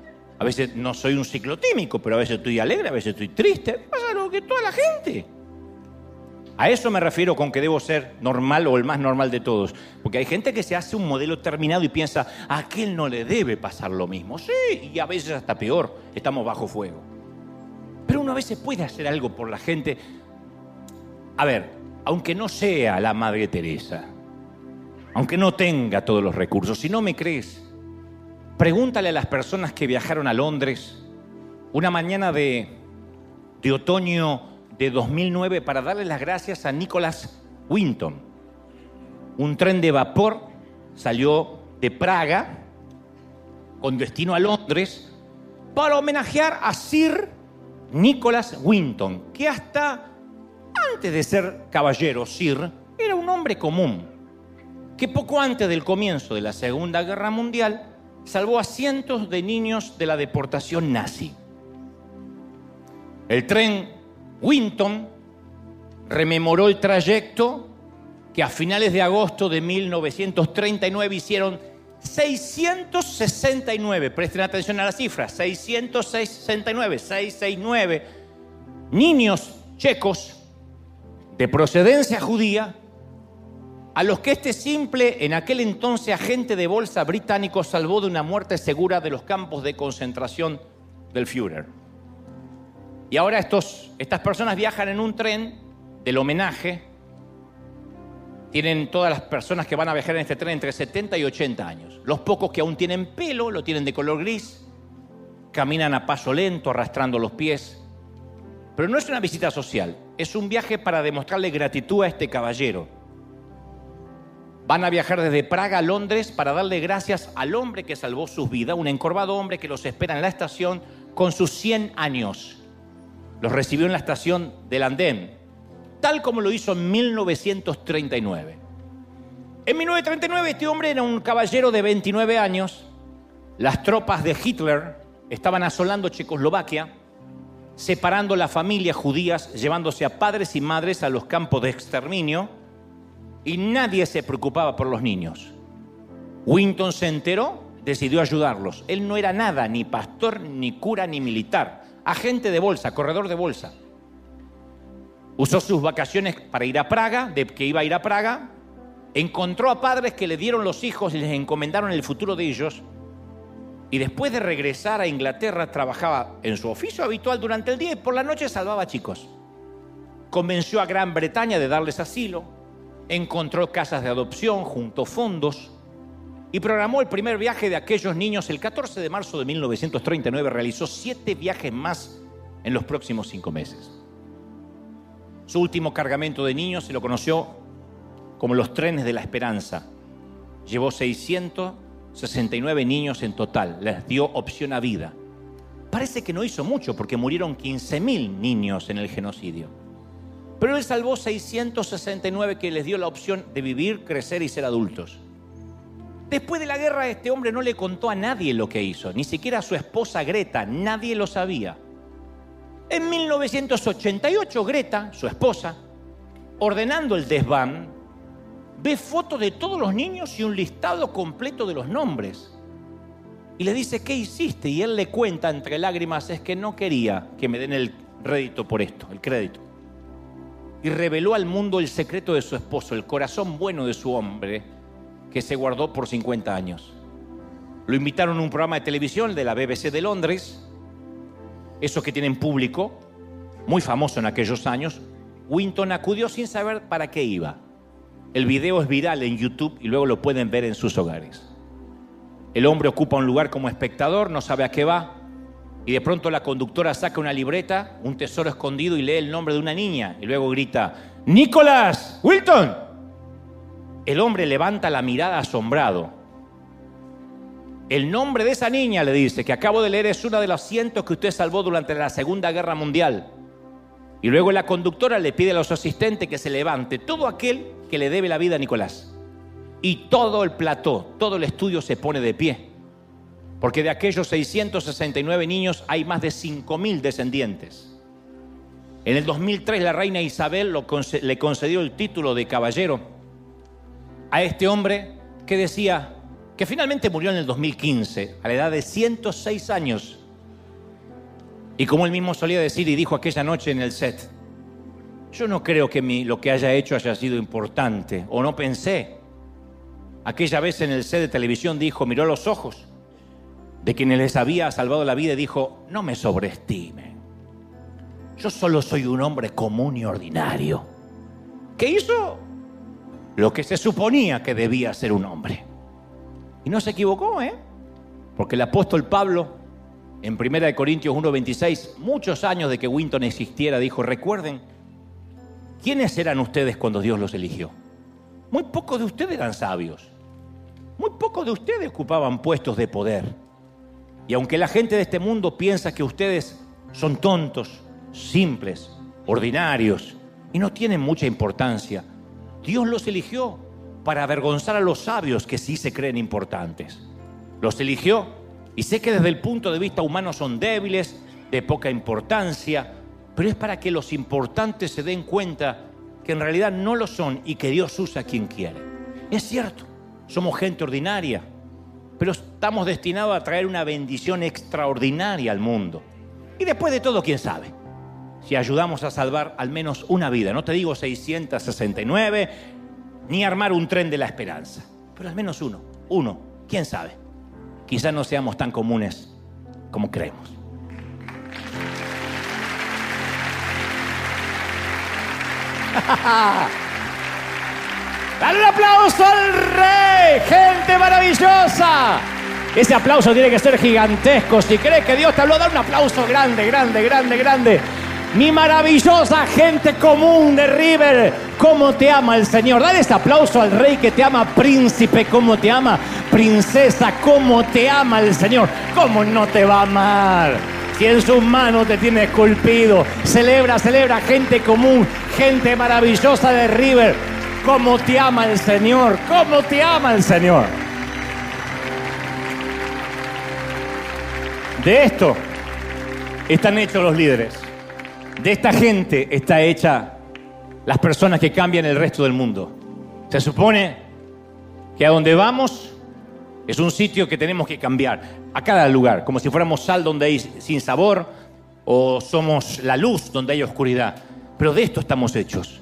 A veces no soy un ciclotímico, pero a veces estoy alegre, a veces estoy triste. Pasa lo que toda la gente. A eso me refiero con que debo ser normal o el más normal de todos. Porque hay gente que se hace un modelo terminado y piensa, a aquel no le debe pasar lo mismo. Sí, y a veces hasta peor, estamos bajo fuego. Pero uno a veces puede hacer algo por la gente. A ver, aunque no sea la Madre Teresa, aunque no tenga todos los recursos, si no me crees, Pregúntale a las personas que viajaron a Londres una mañana de, otoño de 2009 para darle las gracias a Nicholas Winton. Un tren de vapor salió de Praga con destino a Londres para homenajear a Sir Nicholas Winton, que hasta antes de ser caballero, Sir, era un hombre común, que poco antes del comienzo de la Segunda Guerra Mundial salvó a cientos de niños de la deportación nazi. El tren Winton rememoró el trayecto que a finales de agosto de 1939 hicieron 669, presten atención a las cifras, 669, 669 niños checos de procedencia judía a los que este simple, en aquel entonces agente de bolsa británico salvó de una muerte segura de los campos de concentración del Führer. Y ahora estos, estas personas viajan en un tren del homenaje. Tienen todas las personas que van a viajar en este tren entre 70 y 80 años. Los pocos que aún tienen pelo lo tienen de color gris, caminan a paso lento, arrastrando los pies. Pero no es una visita social, es un viaje para demostrarle gratitud a este caballero Van a viajar desde Praga a Londres para darle gracias al hombre que salvó sus vidas, un encorvado hombre que los espera en la estación con sus 100 años. Los recibió en la estación del andén, tal como lo hizo en 1939. En 1939 este hombre era un caballero de 29 años. Las tropas de Hitler estaban asolando Checoslovaquia, separando las familias judías, llevándose a padres y madres a los campos de exterminio y nadie se preocupaba por los niños. Winton se enteró, decidió ayudarlos. Él no era nada, ni pastor, ni cura, ni militar. Agente de bolsa, corredor de bolsa. Usó sus vacaciones para ir a Praga, de que iba a ir a Praga. Encontró a padres que le dieron los hijos y les encomendaron el futuro de ellos. Y después de regresar a Inglaterra, trabajaba en su oficio habitual durante el día y por la noche salvaba chicos. Convenció a Gran Bretaña de darles asilo encontró casas de adopción, juntó fondos y programó el primer viaje de aquellos niños el 14 de marzo de 1939. Realizó siete viajes más en los próximos cinco meses. Su último cargamento de niños se lo conoció como los trenes de la esperanza. Llevó 669 niños en total, les dio opción a vida. Parece que no hizo mucho porque murieron 15.000 niños en el genocidio. Pero él salvó 669 que les dio la opción de vivir, crecer y ser adultos. Después de la guerra este hombre no le contó a nadie lo que hizo, ni siquiera a su esposa Greta, nadie lo sabía. En 1988 Greta, su esposa, ordenando el desván, ve fotos de todos los niños y un listado completo de los nombres. Y le dice, ¿qué hiciste? Y él le cuenta entre lágrimas, es que no quería que me den el rédito por esto, el crédito y reveló al mundo el secreto de su esposo, el corazón bueno de su hombre, que se guardó por 50 años. Lo invitaron a un programa de televisión de la BBC de Londres, esos que tienen público, muy famoso en aquellos años. Winton acudió sin saber para qué iba. El video es viral en YouTube y luego lo pueden ver en sus hogares. El hombre ocupa un lugar como espectador, no sabe a qué va, y de pronto la conductora saca una libreta, un tesoro escondido y lee el nombre de una niña y luego grita, Nicolás Wilton. El hombre levanta la mirada asombrado. El nombre de esa niña, le dice, que acabo de leer es una de los cientos que usted salvó durante la Segunda Guerra Mundial. Y luego la conductora le pide a los asistentes que se levante todo aquel que le debe la vida a Nicolás. Y todo el plató, todo el estudio se pone de pie porque de aquellos 669 niños hay más de 5.000 descendientes. En el 2003 la reina Isabel le concedió el título de caballero a este hombre que decía que finalmente murió en el 2015 a la edad de 106 años. Y como él mismo solía decir y dijo aquella noche en el set, yo no creo que lo que haya hecho haya sido importante, o no pensé. Aquella vez en el set de televisión dijo, miró los ojos de quienes les había salvado la vida, dijo, no me sobreestimen. Yo solo soy un hombre común y ordinario. ¿Qué hizo? Lo que se suponía que debía ser un hombre. Y no se equivocó, ¿eh? Porque el apóstol Pablo, en 1 Corintios 1:26, muchos años de que Winton existiera, dijo, recuerden, ¿quiénes eran ustedes cuando Dios los eligió? Muy pocos de ustedes eran sabios. Muy pocos de ustedes ocupaban puestos de poder. Y aunque la gente de este mundo piensa que ustedes son tontos, simples, ordinarios y no tienen mucha importancia, Dios los eligió para avergonzar a los sabios que sí se creen importantes. Los eligió y sé que desde el punto de vista humano son débiles, de poca importancia, pero es para que los importantes se den cuenta que en realidad no lo son y que Dios usa a quien quiere. Es cierto, somos gente ordinaria, pero estamos destinados a traer una bendición extraordinaria al mundo. Y después de todo, ¿quién sabe? Si ayudamos a salvar al menos una vida, no te digo 669, ni armar un tren de la esperanza, pero al menos uno, uno, ¿quién sabe? Quizás no seamos tan comunes como creemos. Dale un aplauso al rey, gente maravillosa. Ese aplauso tiene que ser gigantesco. Si crees que Dios te habló, da un aplauso grande, grande, grande, grande. Mi maravillosa gente común de River, ¿cómo te ama el Señor? Dale ese aplauso al rey que te ama, príncipe, ¿cómo te ama? Princesa, ¿cómo te ama el Señor? ¿Cómo no te va a amar? Si en sus manos te tiene esculpido. Celebra, celebra, gente común, gente maravillosa de River. ¿Cómo te ama el Señor? ¿Cómo te ama el Señor? De esto están hechos los líderes. De esta gente está hecha las personas que cambian el resto del mundo. Se supone que a donde vamos es un sitio que tenemos que cambiar, a cada lugar, como si fuéramos sal donde hay sin sabor o somos la luz donde hay oscuridad. Pero de esto estamos hechos,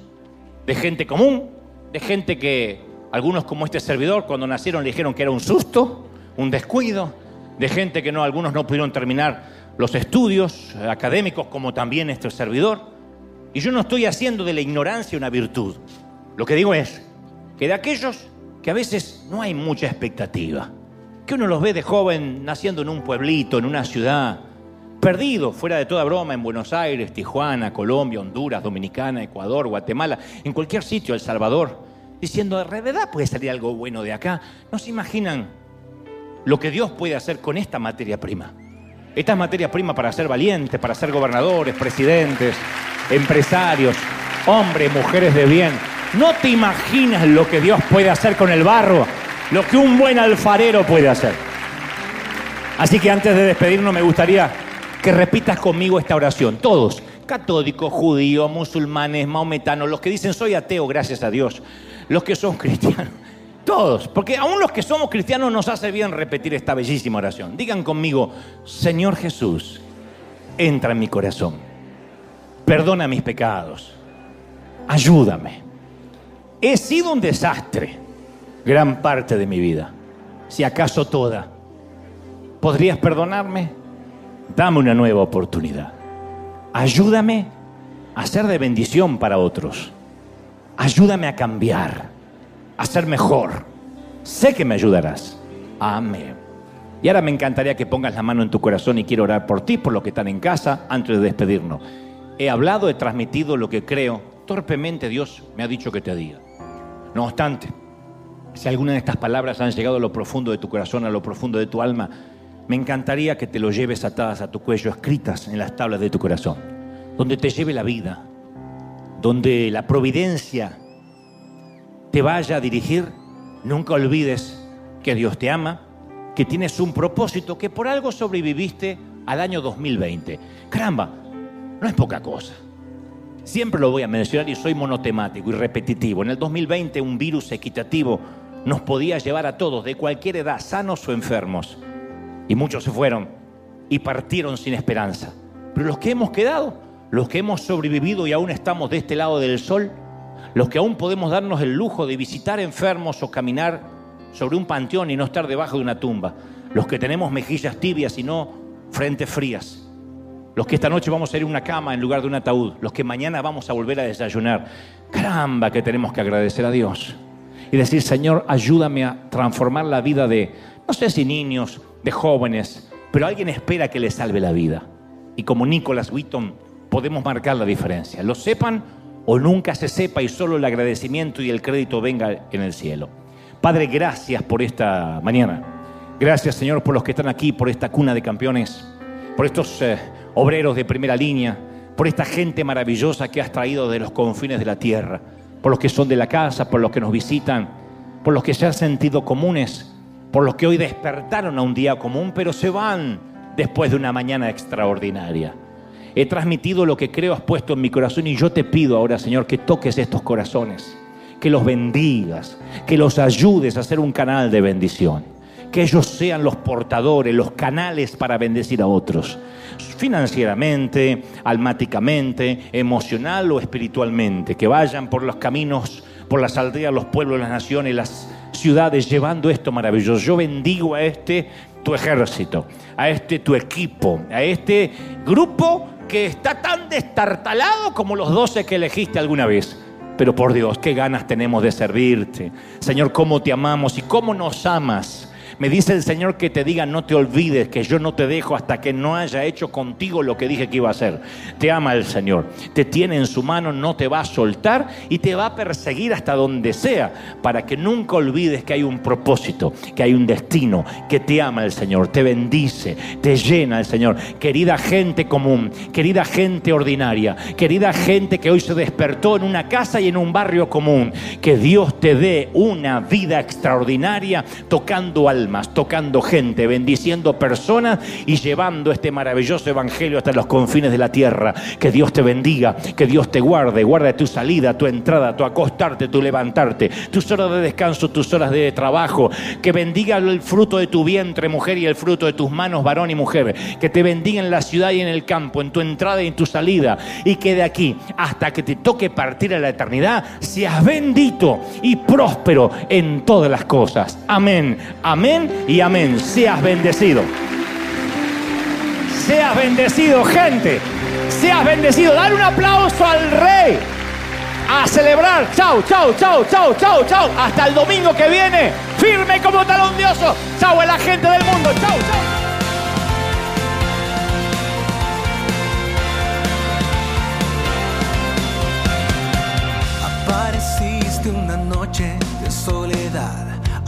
de gente común, de gente que algunos como este servidor cuando nacieron le dijeron que era un susto, un descuido, de gente que no, algunos no pudieron terminar los estudios académicos como también este servidor. Y yo no estoy haciendo de la ignorancia una virtud. Lo que digo es que de aquellos que a veces no hay mucha expectativa, que uno los ve de joven naciendo en un pueblito, en una ciudad, perdido, fuera de toda broma, en Buenos Aires, Tijuana, Colombia, Honduras, Dominicana, Ecuador, Guatemala, en cualquier sitio, El Salvador, diciendo, de verdad puede salir algo bueno de acá. No se imaginan lo que Dios puede hacer con esta materia prima. Esta es materia prima para ser valientes, para ser gobernadores, presidentes, empresarios, hombres, mujeres de bien. No te imaginas lo que Dios puede hacer con el barro, lo que un buen alfarero puede hacer. Así que antes de despedirnos me gustaría que repitas conmigo esta oración. Todos, católicos, judíos, musulmanes, maometanos, los que dicen soy ateo, gracias a Dios, los que son cristianos. Todos, porque aún los que somos cristianos nos hace bien repetir esta bellísima oración. Digan conmigo, Señor Jesús, entra en mi corazón, perdona mis pecados, ayúdame. He sido un desastre gran parte de mi vida, si acaso toda. ¿Podrías perdonarme? Dame una nueva oportunidad. Ayúdame a ser de bendición para otros. Ayúdame a cambiar a ser mejor. Sé que me ayudarás. Amén. Y ahora me encantaría que pongas la mano en tu corazón y quiero orar por ti, por los que están en casa, antes de despedirnos. He hablado, he transmitido lo que creo. Torpemente Dios me ha dicho que te diga. No obstante, si alguna de estas palabras han llegado a lo profundo de tu corazón, a lo profundo de tu alma, me encantaría que te lo lleves atadas a tu cuello, escritas en las tablas de tu corazón, donde te lleve la vida, donde la providencia te vaya a dirigir, nunca olvides que Dios te ama, que tienes un propósito, que por algo sobreviviste al año 2020. Caramba, no es poca cosa. Siempre lo voy a mencionar y soy monotemático y repetitivo. En el 2020 un virus equitativo nos podía llevar a todos, de cualquier edad, sanos o enfermos. Y muchos se fueron y partieron sin esperanza. Pero los que hemos quedado, los que hemos sobrevivido y aún estamos de este lado del sol, los que aún podemos darnos el lujo de visitar enfermos o caminar sobre un panteón y no estar debajo de una tumba, los que tenemos mejillas tibias y no frentes frías, los que esta noche vamos a ir a una cama en lugar de un ataúd, los que mañana vamos a volver a desayunar, caramba que tenemos que agradecer a Dios y decir, Señor, ayúdame a transformar la vida de, no sé si niños de jóvenes, pero alguien espera que le salve la vida. Y como Nicholas Wheaton podemos marcar la diferencia. Lo sepan o nunca se sepa y solo el agradecimiento y el crédito venga en el cielo. Padre, gracias por esta mañana. Gracias, Señor, por los que están aquí, por esta cuna de campeones, por estos eh, obreros de primera línea, por esta gente maravillosa que has traído de los confines de la tierra, por los que son de la casa, por los que nos visitan, por los que se han sentido comunes, por los que hoy despertaron a un día común, pero se van después de una mañana extraordinaria. He transmitido lo que creo has puesto en mi corazón y yo te pido ahora, Señor, que toques estos corazones, que los bendigas, que los ayudes a ser un canal de bendición, que ellos sean los portadores, los canales para bendecir a otros, financieramente, almáticamente, emocional o espiritualmente, que vayan por los caminos, por las aldeas, los pueblos, las naciones, las ciudades, llevando esto maravilloso. Yo bendigo a este tu ejército, a este tu equipo, a este grupo que está tan destartalado como los doce que elegiste alguna vez. Pero por Dios, qué ganas tenemos de servirte. Señor, cómo te amamos y cómo nos amas. Me dice el Señor que te diga, no te olvides que yo no te dejo hasta que no haya hecho contigo lo que dije que iba a hacer. Te ama el Señor, te tiene en su mano, no te va a soltar y te va a perseguir hasta donde sea, para que nunca olvides que hay un propósito, que hay un destino, que te ama el Señor, te bendice, te llena el Señor. Querida gente común, querida gente ordinaria, querida gente que hoy se despertó en una casa y en un barrio común, que Dios te dé una vida extraordinaria tocando al tocando gente, bendiciendo personas y llevando este maravilloso evangelio hasta los confines de la tierra. Que Dios te bendiga, que Dios te guarde, guarde tu salida, tu entrada, tu acostarte, tu levantarte, tus horas de descanso, tus horas de trabajo. Que bendiga el fruto de tu vientre, mujer, y el fruto de tus manos, varón y mujer. Que te bendiga en la ciudad y en el campo, en tu entrada y en tu salida. Y que de aquí hasta que te toque partir a la eternidad, seas bendito y próspero en todas las cosas. Amén. Y amén. Seas bendecido. Seas bendecido, gente. Seas bendecido. Dar un aplauso al rey. A celebrar. Chau, chau, chau, chau, chau, chau. Hasta el domingo que viene. Firme como talón de oso. Chau a la gente del mundo. Chau, chau. Apareciste una noche de soledad